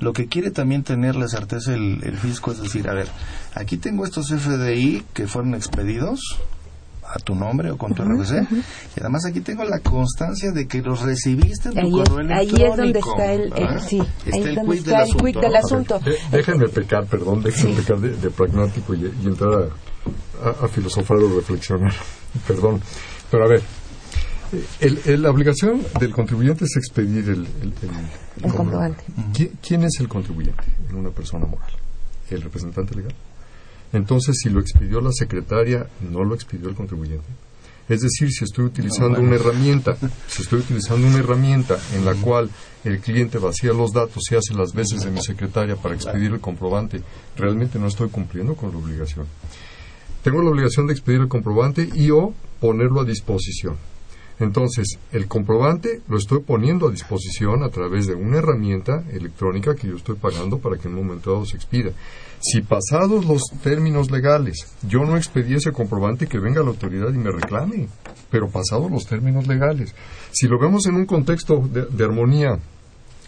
lo que quiere también tener la certeza el, el fisco es decir, a ver, aquí tengo estos FDI que fueron expedidos a tu nombre o con tu RFC y además aquí tengo la constancia de que los recibiste en tu ahí correo es, electrónico. Ahí es donde está el, el sí, está ahí el donde quid está del el asunto, del ¿no? asunto. De- déjenme pecar, perdón, déjenme pecar de, de pragmático y, y entrar a, a- a filosofar o reflexionar. (laughs) Perdón. Pero a ver, eh, el- el- la obligación del contribuyente es expedir el, el- el- El comprobante. ¿Qui- ¿Quién es el contribuyente en una persona moral? ¿El representante legal? Entonces, si lo expidió la secretaria, no lo expidió el contribuyente. Es decir, si estoy utilizando bueno. una herramienta, si estoy utilizando una herramienta en la cual el cliente vacía los datos y hace las veces de mi secretaria para expedir el comprobante, realmente no estoy cumpliendo con la obligación. Tengo la obligación de expedir el comprobante y o ponerlo a disposición. Entonces, el comprobante lo estoy poniendo a disposición a través de una herramienta electrónica que yo estoy pagando para que en un momento dado se expida. Si pasados los términos legales yo no expedí ese comprobante, que venga la autoridad y me reclame, pero pasados los términos legales. Si lo vemos en un contexto de, de armonía,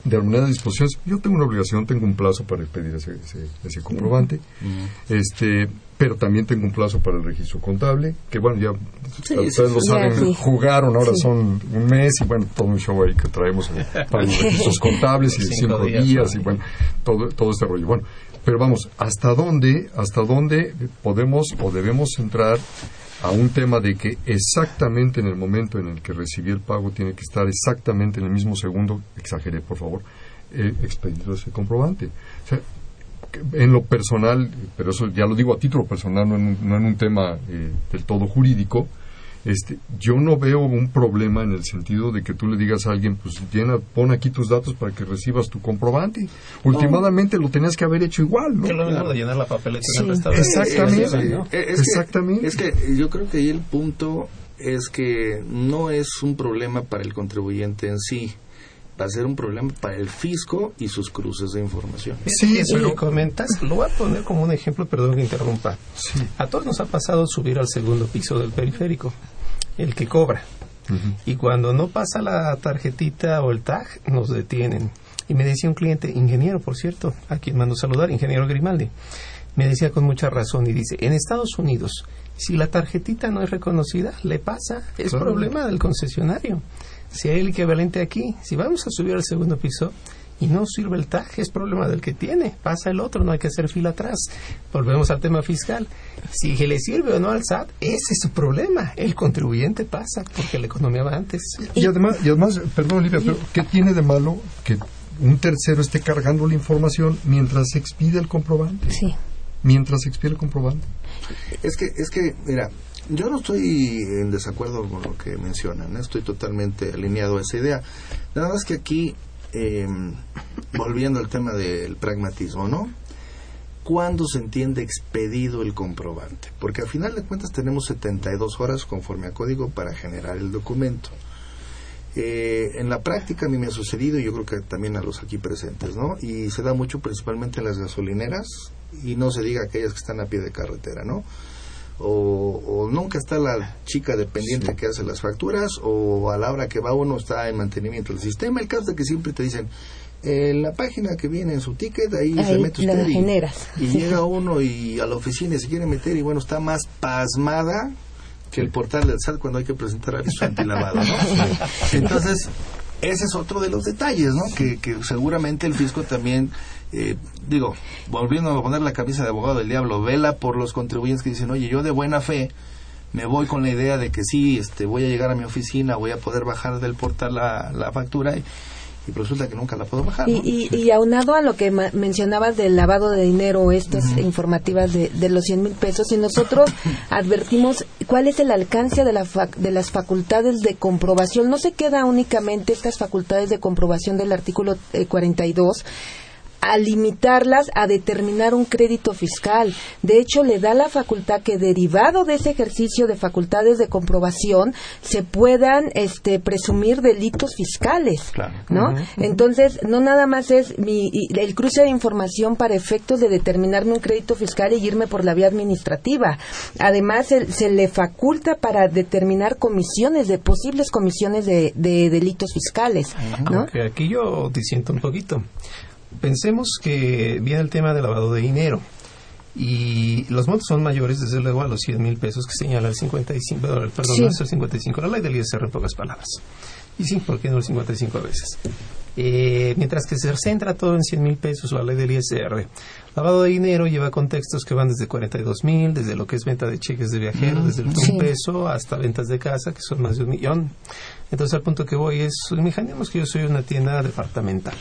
de armonía de disposiciones, yo tengo una obligación, tengo un plazo para expedir ese, ese, ese comprobante, este, pero también tengo un plazo para el registro contable, que bueno, ya Sí, ustedes sí, lo saben, sí. jugaron, ahora son un mes y bueno, todo un show ahí que traemos (laughs) para los registros contables y de Cinco días, y bueno, todo, todo este rollo. Bueno, pero vamos, ¿hasta dónde, hasta dónde podemos o debemos entrar a un tema de que exactamente en el momento en el que recibí el pago tiene que estar exactamente en el mismo segundo, exageré por favor, eh, expedido ese comprobante? En lo personal, pero eso ya lo digo a título personal, no en un, no en un tema eh, del todo jurídico, este, yo no veo un problema en el sentido de que tú le digas a alguien, pues llena, pon aquí tus datos para que recibas tu comprobante. Últimamente lo tenías que haber hecho igual, ¿no? Que lo mismo de llenar la papeleta en el Sí. restaurante. Exactamente. Sí, ¿no? Eh, Es que- Exactamente. es que yo creo que ahí el punto es que no es un problema para el contribuyente en sí, va a ser un problema para el fisco y sus cruces de información. Sí, Eso pero- que comentas, lo voy a poner como un ejemplo, perdón que interrumpa. A todos nos ha pasado subir al segundo piso del periférico, el que cobra. Y cuando no pasa la tarjetita o el tag, nos detienen. Y me decía un cliente, ingeniero, por cierto, a quien mando saludar, ingeniero Grimaldi, me decía con mucha razón y dice, en Estados Unidos, si la tarjetita no es reconocida, le pasa, es Claro. problema del concesionario. Si hay el equivalente aquí, si vamos a subir al segundo piso y no sirve el tag, es problema del que tiene, pasa el otro, no hay que hacer fila atrás. Volvemos al tema fiscal. Si le sirve o no al SAT, ese es su problema. El contribuyente pasa porque la economía va antes. Y además, y además, perdón Olivia, pero ¿qué tiene de malo que un tercero esté cargando la información mientras se expide el comprobante? Sí. Mientras se expide el comprobante. Es que, es que, mira, yo no estoy en desacuerdo con lo que mencionan, ¿eh? estoy totalmente alineado a esa idea. Nada más que aquí, eh, volviendo al tema del pragmatismo, ¿no? ¿Cuándo se entiende expedido el comprobante? Porque al final de cuentas tenemos 72 horas conforme a código para generar el documento. Eh, en la práctica a mí me ha sucedido y yo creo que también a los aquí presentes, ¿no? Y se da mucho principalmente en las gasolineras y no se diga aquellas que están a pie de carretera, ¿no? O, o nunca está la chica dependiente que hace las facturas o a la hora que va uno está en mantenimiento del sistema. El caso de que siempre te dicen, en la página que viene en su ticket, ahí, se Ahí mete la usted y, generas. y llega uno y a la oficina y se quiere meter y bueno, está más pasmada que el portal del SAT cuando hay que presentar aviso antilavado, ¿no? (laughs) Entonces, ese es otro de los detalles, ¿no? Que, que seguramente el fisco también, eh, digo, volviendo a poner la camisa de abogado del diablo, vela por los contribuyentes que dicen, oye, yo de buena fe me voy con la idea de que sí, este, voy a llegar a mi oficina, voy a poder bajar del portal la, la factura y, y resulta que nunca la puedo bajar. Y, y, aunado a lo que mencionabas del lavado de dinero, estas informativas de, de los 100 mil pesos, y nosotros (laughs) advertimos cuál es el alcance de, la de las facultades de comprobación, no se queda únicamente estas facultades de comprobación del artículo 42, eh, a limitarlas a determinar un crédito fiscal. De hecho, le da la facultad que derivado de ese ejercicio de facultades de comprobación se puedan este, presumir delitos fiscales, ¿no? Entonces, no nada más es mi, el cruce de información para efectos de determinarme un crédito fiscal y irme por la vía administrativa. Además, se, le faculta para determinar comisiones de posibles comisiones de, delitos fiscales, ¿no? aquí yo disiento un poquito pensemos que viene el tema del lavado de dinero y los montos son mayores desde luego a los 100 mil pesos que señala el 55, perdón, no es el 55, la ley del ISR en pocas palabras. Y sí, ¿por qué no el 55 a veces? Eh, mientras que se centra todo en 100 mil pesos la ley del ISR. Lavado de dinero lleva contextos que van desde 42 mil, desde lo que es venta de cheques de viajeros, desde el un peso hasta ventas de casa, que son más de un millón. Entonces, al punto que voy es, imaginemos que yo soy una tienda departamental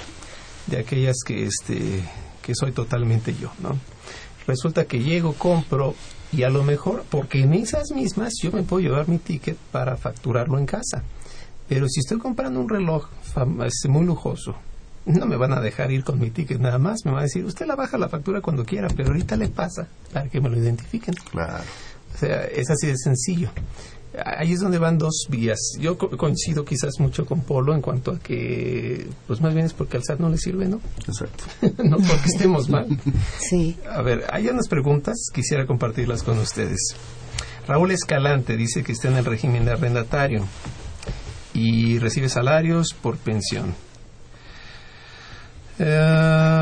de aquellas que este que soy totalmente yo, ¿no? Resulta que llego, compro y a lo mejor, porque en esas mismas yo me puedo llevar mi ticket para facturarlo en casa. Pero si estoy comprando un reloj este, muy lujoso, no me van a dejar ir con mi ticket nada más. Me van a decir, usted la baja la factura cuando quiera, pero ahorita le pasa para que me lo identifiquen. Claro. O sea, es así de sencillo ahí es donde van dos vías. Yo coincido quizás mucho con Polo en cuanto a que, pues más bien es porque al SAT no le sirve, ¿no? Exacto. (laughs) no porque estemos mal. (laughs) Sí. A ver, hay unas preguntas, quisiera compartirlas con ustedes. Raúl Escalante dice que está en el régimen de arrendatario y recibe salarios por pensión. Eh,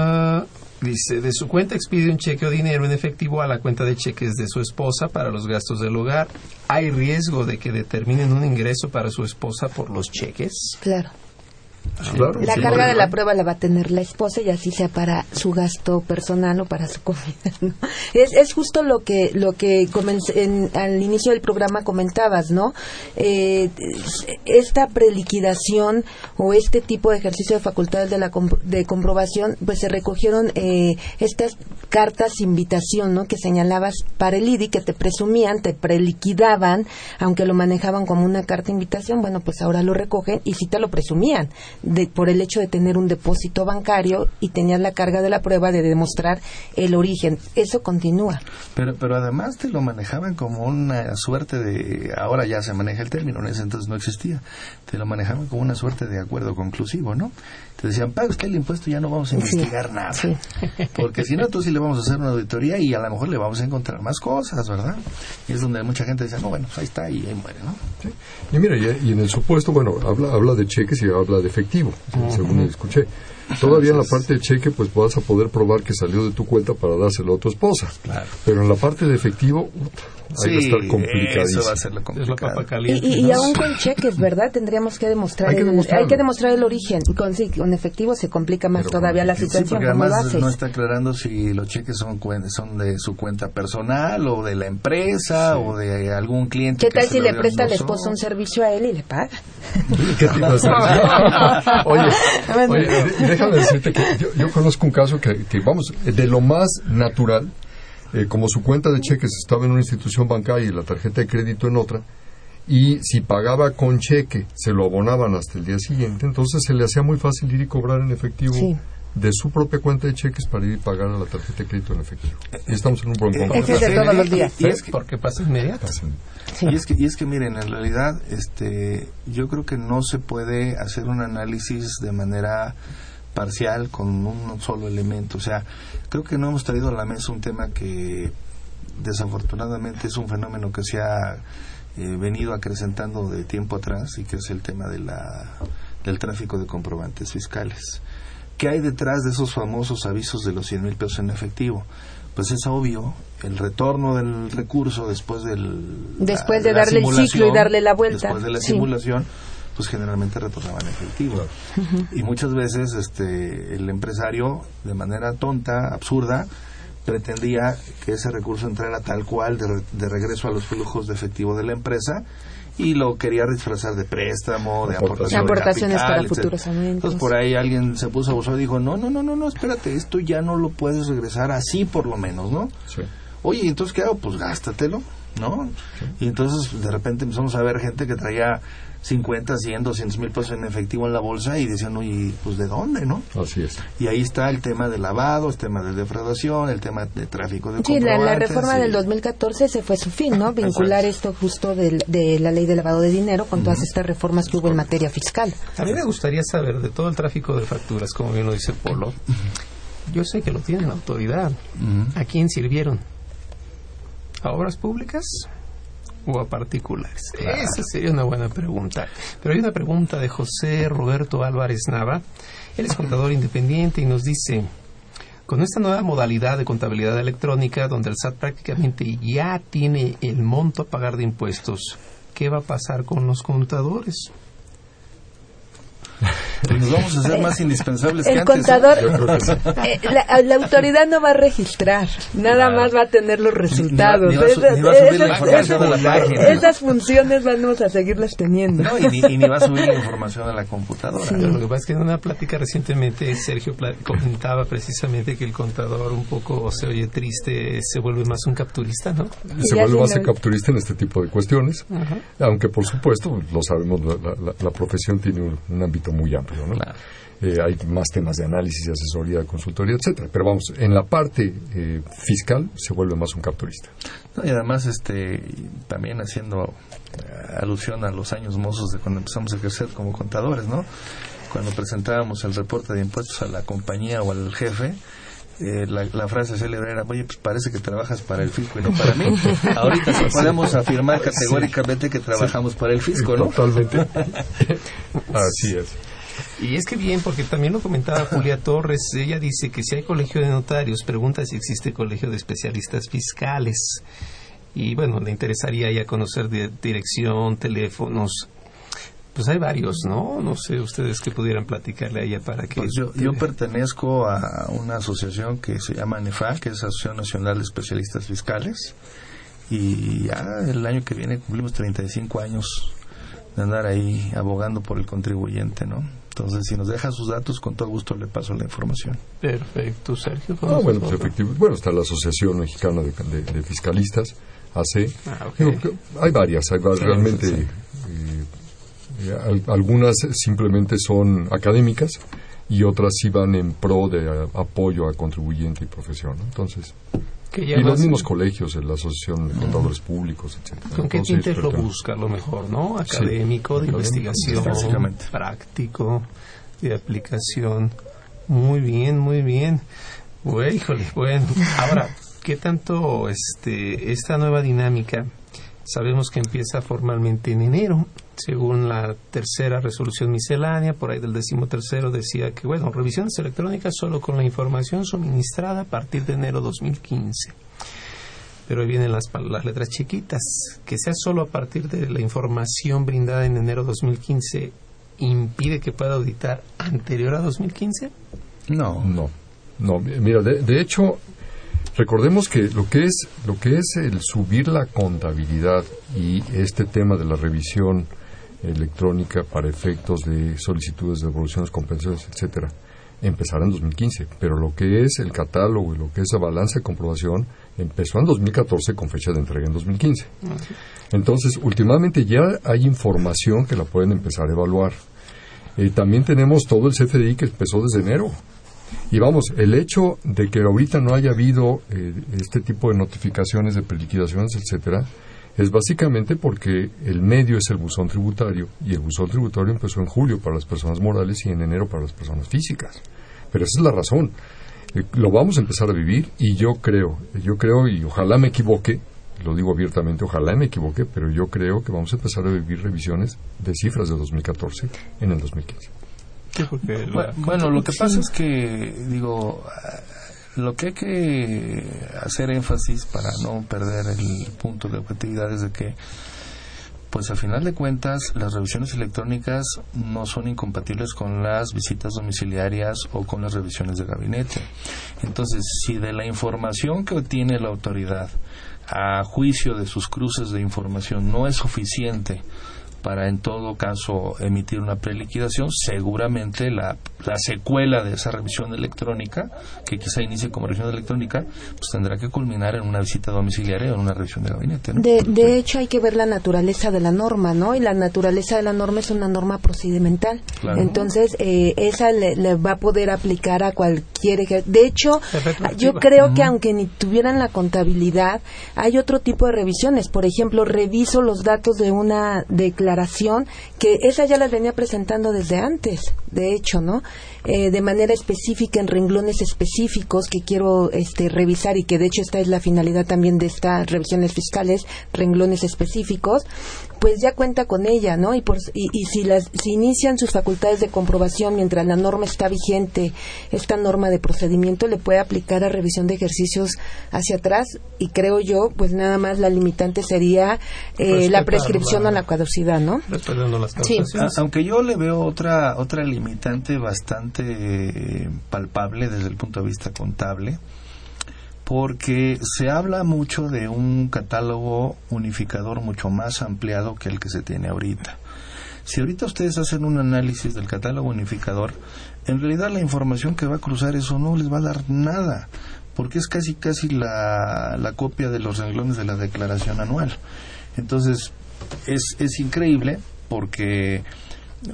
Dice, de su cuenta expide un cheque o dinero en efectivo a la cuenta de cheques de su esposa para los gastos del hogar. ¿Hay riesgo de que determinen un ingreso para su esposa por los cheques? Claro la carga de la prueba la va a tener la esposa y así sea para su gasto personal o para su (laughs) comida. Es, es justo lo que lo que al inicio del programa comentabas, ¿no? Eh, esta preliquidación o este tipo de ejercicio de facultades de la de comprobación, pues se recogieron eh, estas cartas invitación, ¿no? Que señalabas para el IDI que te presumían, te preliquidaban, aunque lo manejaban como una carta invitación, bueno, pues ahora lo recogen y sí te lo presumían de, por el hecho de tener un depósito bancario y tenías la carga de la prueba de demostrar el origen. Eso continúa. Pero, pero además te lo manejaban como una suerte de, ahora ya se maneja el término, en ese entonces no existía, te lo manejaban como una suerte de acuerdo conclusivo, ¿no? Te decían, paga usted el impuesto, ya no vamos a investigar nada. Porque si no, tú sí le vamos a hacer una auditoría y a lo mejor le vamos a encontrar más cosas, ¿verdad? Y es donde mucha gente dice, no, bueno, pues ahí está y ahí muere, ¿no? Y mira, y, en el supuesto, bueno, habla, habla de cheques y habla de efectivo, según escuché. Todavía en la parte de cheque, pues vas a poder probar que salió de tu cuenta para dárselo a tu esposa. Claro. Pero en la parte de efectivo, sí, va a estar complicadísimo. Eso va a ser la Y, y, y aún con cheques, ¿verdad? Tendríamos que demostrar, hay que, el, hay que demostrar el origen. Con, sí, con efectivo se complica más todavía la situación. Sí, porque además no está aclarando si los cheques son, son de su cuenta personal o de la empresa o de algún cliente. ¿Qué tal si le presta al esposo un servicio a él y le paga? (laughs) ¿Qué (laughs) oye, oye, déjame decirte que yo, yo conozco un caso que, que, vamos, de lo más natural eh, como su cuenta de cheques estaba en una institución bancaria y la tarjeta de crédito en otra, y si pagaba con cheque se lo abonaban hasta el día siguiente, entonces se le hacía muy fácil ir y cobrar en efectivo. de su propia cuenta de cheques para ir y pagar a la tarjeta de crédito en efectivo. Y estamos en un buen momento. Es de todos los días. Y es que, porque pasa inmediato. Y es que y es que miren, en realidad este yo creo que no se puede hacer un análisis de manera parcial con un solo elemento. O sea, creo que no hemos traído a la mesa un tema que desafortunadamente es un fenómeno que se ha eh, venido acrecentando de tiempo atrás y que es el tema de la, del tráfico de comprobantes fiscales. ¿Qué hay detrás de esos famosos avisos de los 100 mil pesos en efectivo? Pues es obvio el retorno del recurso después del después de darle el ciclo y darle la vuelta después de la simulación pues generalmente retornaban efectivo. Y muchas veces este, el empresario, de manera tonta, absurda, pretendía que ese recurso entrara tal cual de, regreso a los flujos de efectivo de la empresa y lo quería disfrazar de préstamo, de aportación aportaciones de capital, para futuros aumentos. Entonces por ahí alguien se puso abusado y dijo, no, no, no, no, no, espérate, esto ya no lo puedes regresar así por lo menos, ¿no? Sí. Oye, entonces qué hago? Pues gástatelo, ¿no? Y entonces de repente empezamos a ver gente que traía 50, 100, 200 mil pesos en efectivo en la bolsa y decían, oye, pues ¿de dónde, no? Así es. Y ahí está el tema de lavado, el tema de defraudación, el tema de tráfico de Sí, la, la reforma y- del 2014 ese fue su fin, ¿no? Vincular esto justo de, la ley de lavado de dinero con todas estas reformas que hubo en materia fiscal. A mí me gustaría saber de todo el tráfico de facturas, como bien lo dice Polo. Yo sé que lo tiene la autoridad. ¿A quién sirvieron? ¿A obras públicas o a particulares? Esa sería una buena pregunta. Pero hay una pregunta de José Roberto Álvarez Nava. Él es contador independiente y nos dice, con esta nueva modalidad de contabilidad electrónica, donde el SAT prácticamente ya tiene el monto a pagar de impuestos, ¿qué va a pasar con los contadores? Nos vamos a hacer más indispensables que El antes. ¿eh? contador, Yo creo que sí. eh, la, la autoridad no va a registrar, nada más va a tener los resultados. Esas- funciones vamos a seguirlas teniendo. No, y ni, y ni va a subir la información a la computadora. Pero lo que pasa es que en una plática recientemente Sergio comentaba precisamente que el contador un poco se oye triste, se vuelve más un capturista, ¿no? se Ya vuelve sí más lo- capturista en este tipo de cuestiones, Ajá. aunque por supuesto, lo sabemos, la, la- la profesión tiene un, un ámbito muy amplio, ¿no? Eh, hay más temas de análisis, de asesoría, de consultoría, etcétera. Pero vamos, en la parte eh, fiscal se vuelve más un capturista. No, y además, este, también haciendo eh, alusión a los años mozos de cuando empezamos a ejercer como contadores, ¿no? Cuando presentábamos el reporte de impuestos a la compañía o al jefe, eh, la, la frase célebre era, oye, pues parece que trabajas para el fisco y no para mí. (laughs) Ahorita sí podemos afirmar categóricamente que trabajamos para el fisco, ¿no? Totalmente. (laughs) Así es. Y es que bien, porque también lo comentaba Julia (laughs) Torres, ella dice que si hay colegio de notarios, pregunta si existe colegio de especialistas fiscales. Y bueno, le interesaría ya conocer de dirección, teléfonos. Pues hay varios, ¿no? No sé ustedes que pudieran platicarle a ella para que... Pues yo, yo pertenezco a una asociación que se llama ANEFA, que es Asociación Nacional de Especialistas Fiscales, y ya el año que viene cumplimos 35 años de andar ahí abogando por el contribuyente, ¿no? Entonces, si nos deja sus datos, con todo gusto le paso la información. Perfecto, Sergio. Ah, ¿conoces bueno, pues efectivamente. Bueno, está la Asociación Mexicana de, de- de Fiscalistas, AC. Ah. Digo, hay varias, hay va- Sí, realmente. sí, eh, eh, al- algunas simplemente son académicas y otras sí van en pro de eh, apoyo a contribuyente y profesión. ¿no? Entonces, Que y los mismos colegios, en la Asociación de Contadores Públicos, etcétera. ¿Con qué tintes lo busca? Lo mejor, ¿no? Académico, de investigación, básicamente. práctico, de aplicación. Muy bien, muy bien. Bueno, híjole, bueno. Ahora, ¿qué tanto este, esta nueva dinámica? Sabemos que empieza formalmente en enero, según la tercera resolución miscelánea, por ahí del decimotercero decía que, bueno, revisiones electrónicas solo con la información suministrada a partir de enero 2015 pero ahí vienen las, pal- las letras chiquitas. Que sea solo a partir de la información brindada en enero 2015 impide que pueda auditar anterior a 2015. No, No, no. Mira, de, de hecho, recordemos que lo que es lo que es el subir la contabilidad y este tema de la revisión electrónica para efectos de solicitudes de devoluciones, compensaciones, etcétera, empezará en 2015. Pero lo que es el catálogo y lo que es la balanza de comprobación empezó en 2014 con fecha de entrega en 2015. Entonces, últimamente ya hay información que la pueden empezar a evaluar. Eh, también tenemos todo el CFDI que empezó desde enero. Y vamos, el hecho de que ahorita no haya habido eh, este tipo de notificaciones de preliquidaciones, etcétera, es básicamente porque el medio es el buzón tributario y el buzón tributario empezó en julio para las personas morales y en enero para las personas físicas. Pero esa es la razón. Eh, lo vamos a empezar a vivir y yo creo, yo creo y ojalá me equivoque, lo digo abiertamente, ojalá me equivoque, pero yo creo que vamos a empezar a vivir revisiones de cifras de 2014 en el 2015. Bu- Bueno, lo que pasa es que, digo, lo que hay que hacer énfasis para no perder el punto de objetividad es de que, pues al final de cuentas, las revisiones electrónicas no son incompatibles con las visitas domiciliarias o con las revisiones de gabinete. Entonces, si de la información que obtiene la autoridad a juicio de sus cruces de información no es suficiente para en todo caso emitir una preliquidación, seguramente la, la, secuela de esa revisión electrónica, que quizá inicie como revisión electrónica, pues tendrá que culminar en una visita domiciliaria o en una revisión de gabinete. ¿no? De, de hecho, hay que ver la naturaleza de la norma, ¿no? Y la naturaleza de la norma es una norma procedimental. Claro. Entonces, eh, esa le, le, va a poder aplicar a cualquier ejercicio. De hecho, yo creo uh -huh. que aunque ni tuvieran la contabilidad, hay otro tipo de revisiones. Por ejemplo, reviso los datos de una declaración declaración que esa ya las venía presentando desde antes, de hecho, ¿no? Eh, de manera específica en renglones específicos que quiero este, revisar y que de hecho esta es la finalidad también de estas revisiones fiscales, renglones específicos, pues ya cuenta con ella, ¿no? Y, por, y, y si, las, si inician sus facultades de comprobación mientras la norma está vigente, esta norma de procedimiento le puede aplicar a revisión de ejercicios hacia atrás y creo yo, pues nada más la limitante sería eh, la prescripción la, o la caducidad, ¿no? Las sí. Aunque yo le veo otra otra limitante bastante eh, palpable desde el punto de vista contable porque se habla mucho de un catálogo unificador mucho más ampliado que el que se tiene ahorita. Si ahorita ustedes hacen un análisis del catálogo unificador, en realidad la información que va a cruzar eso no les va a dar nada, porque es casi casi la, la copia de los renglones de la declaración anual. Entonces, es, es increíble porque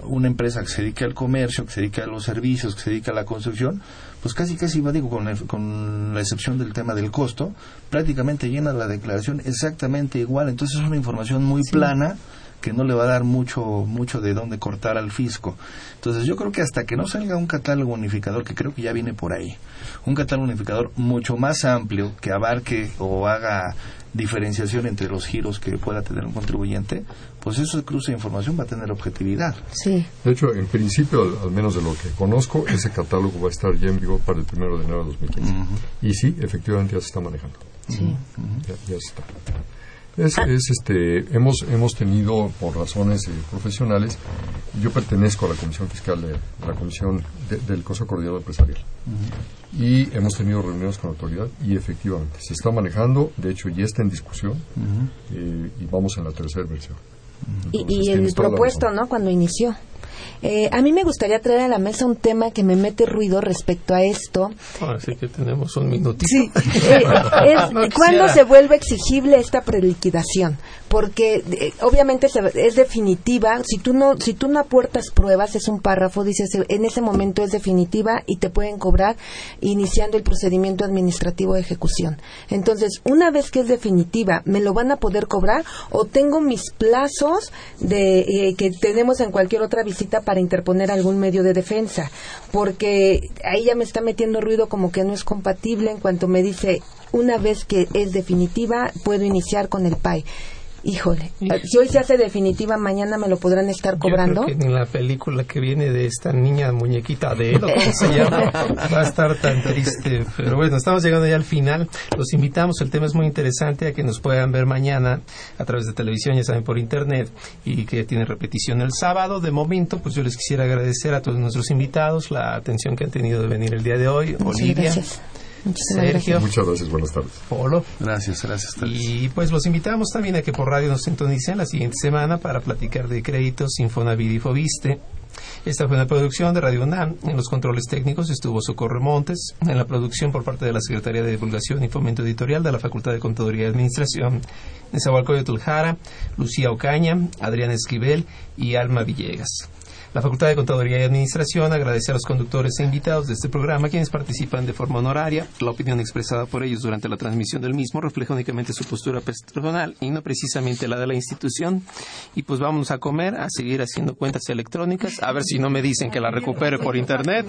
una empresa que se dedica al comercio, que se dedica a los servicios, que se dedica a la construcción, pues casi casi va digo con la, con la excepción del tema del costo, prácticamente llena la declaración exactamente igual, entonces es una información muy sí. plana que no le va a dar mucho mucho de dónde cortar al fisco. Entonces yo creo que hasta que no salga un catálogo unificador, que creo que ya viene por ahí, un catálogo unificador mucho más amplio que abarque o haga diferenciación entre los giros que pueda tener un contribuyente, pues eso cruce de información va a tener objetividad. Sí. De hecho, en principio, al, al, menos de lo que conozco, ese catálogo va a estar ya en vigor para el primero de enero de 2015. Uh -huh. Y sí, efectivamente ya se está manejando. Sí. Uh -huh. ya, ya está. Es, es, este, hemos, hemos tenido, por razones eh, profesionales, yo pertenezco a la Comisión Fiscal de, de la Comisión de, del Consejo Coordinador Empresarial. Uh -huh. Y hemos tenido reuniones con la autoridad y efectivamente se está manejando, de hecho ya está en discusión uh -huh. eh, y vamos en la tercera versión. Entonces, y, y el propuesto, ¿no? Cuando inició. Eh, a mí me gustaría traer a la mesa un tema que me mete ruido respecto a esto. Así que tenemos un minutito. Sí. Eh, (laughs) es, no ¿Cuándo se vuelve exigible esta preliquidación? Porque eh, obviamente se, es definitiva. Si tú no si tú no aportas pruebas, es un párrafo, dices, en ese momento es definitiva y te pueden cobrar iniciando el procedimiento administrativo de ejecución. Entonces, una vez que es definitiva, ¿me lo van a poder cobrar o tengo mis plazos de eh, que tenemos en cualquier otra visita para interponer algún medio de defensa, porque ahí ya me está metiendo ruido como que no es compatible en cuanto me dice una vez que es definitiva puedo iniciar con el PAI. Híjole, si hoy se hace definitiva, mañana me lo podrán estar cobrando. Yo creo que en la película que viene de esta niña muñequita de él, ¿cómo se llama? Va a estar tan triste. Pero bueno, estamos llegando ya al final. Los invitamos, el tema es muy interesante, a que nos puedan ver mañana a través de televisión, ya saben, por internet, y que tiene repetición el sábado. De momento, pues yo les quisiera agradecer a todos nuestros invitados la atención que han tenido de venir el día de hoy. Olivia. Gracias. Sergio. Muchas gracias, buenas tardes. Polo. Gracias, gracias. Tardes. Y pues los invitamos también a que por radio nos sintonicen la siguiente semana para platicar de créditos, Infonavit y Fobiste. Esta fue una producción de Radio UNAM. En los controles técnicos estuvo Socorro Montes. En la producción por parte de la Secretaría de Divulgación y Fomento Editorial de la Facultad de Contaduría y Administración. Nezahualcóyotl Jara, Lucía Ocaña, Adrián Esquivel y Alma Villegas. La Facultad de Contaduría y Administración agradece a los conductores e invitados de este programa quienes participan de forma honoraria. La opinión expresada por ellos durante la transmisión del mismo refleja únicamente su postura personal y no precisamente la de la institución. Y pues vamos a comer, a seguir haciendo cuentas electrónicas, a ver si no me dicen que la recupere por internet.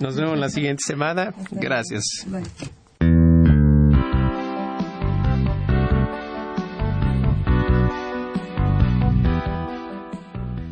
Nos vemos la siguiente semana. Gracias.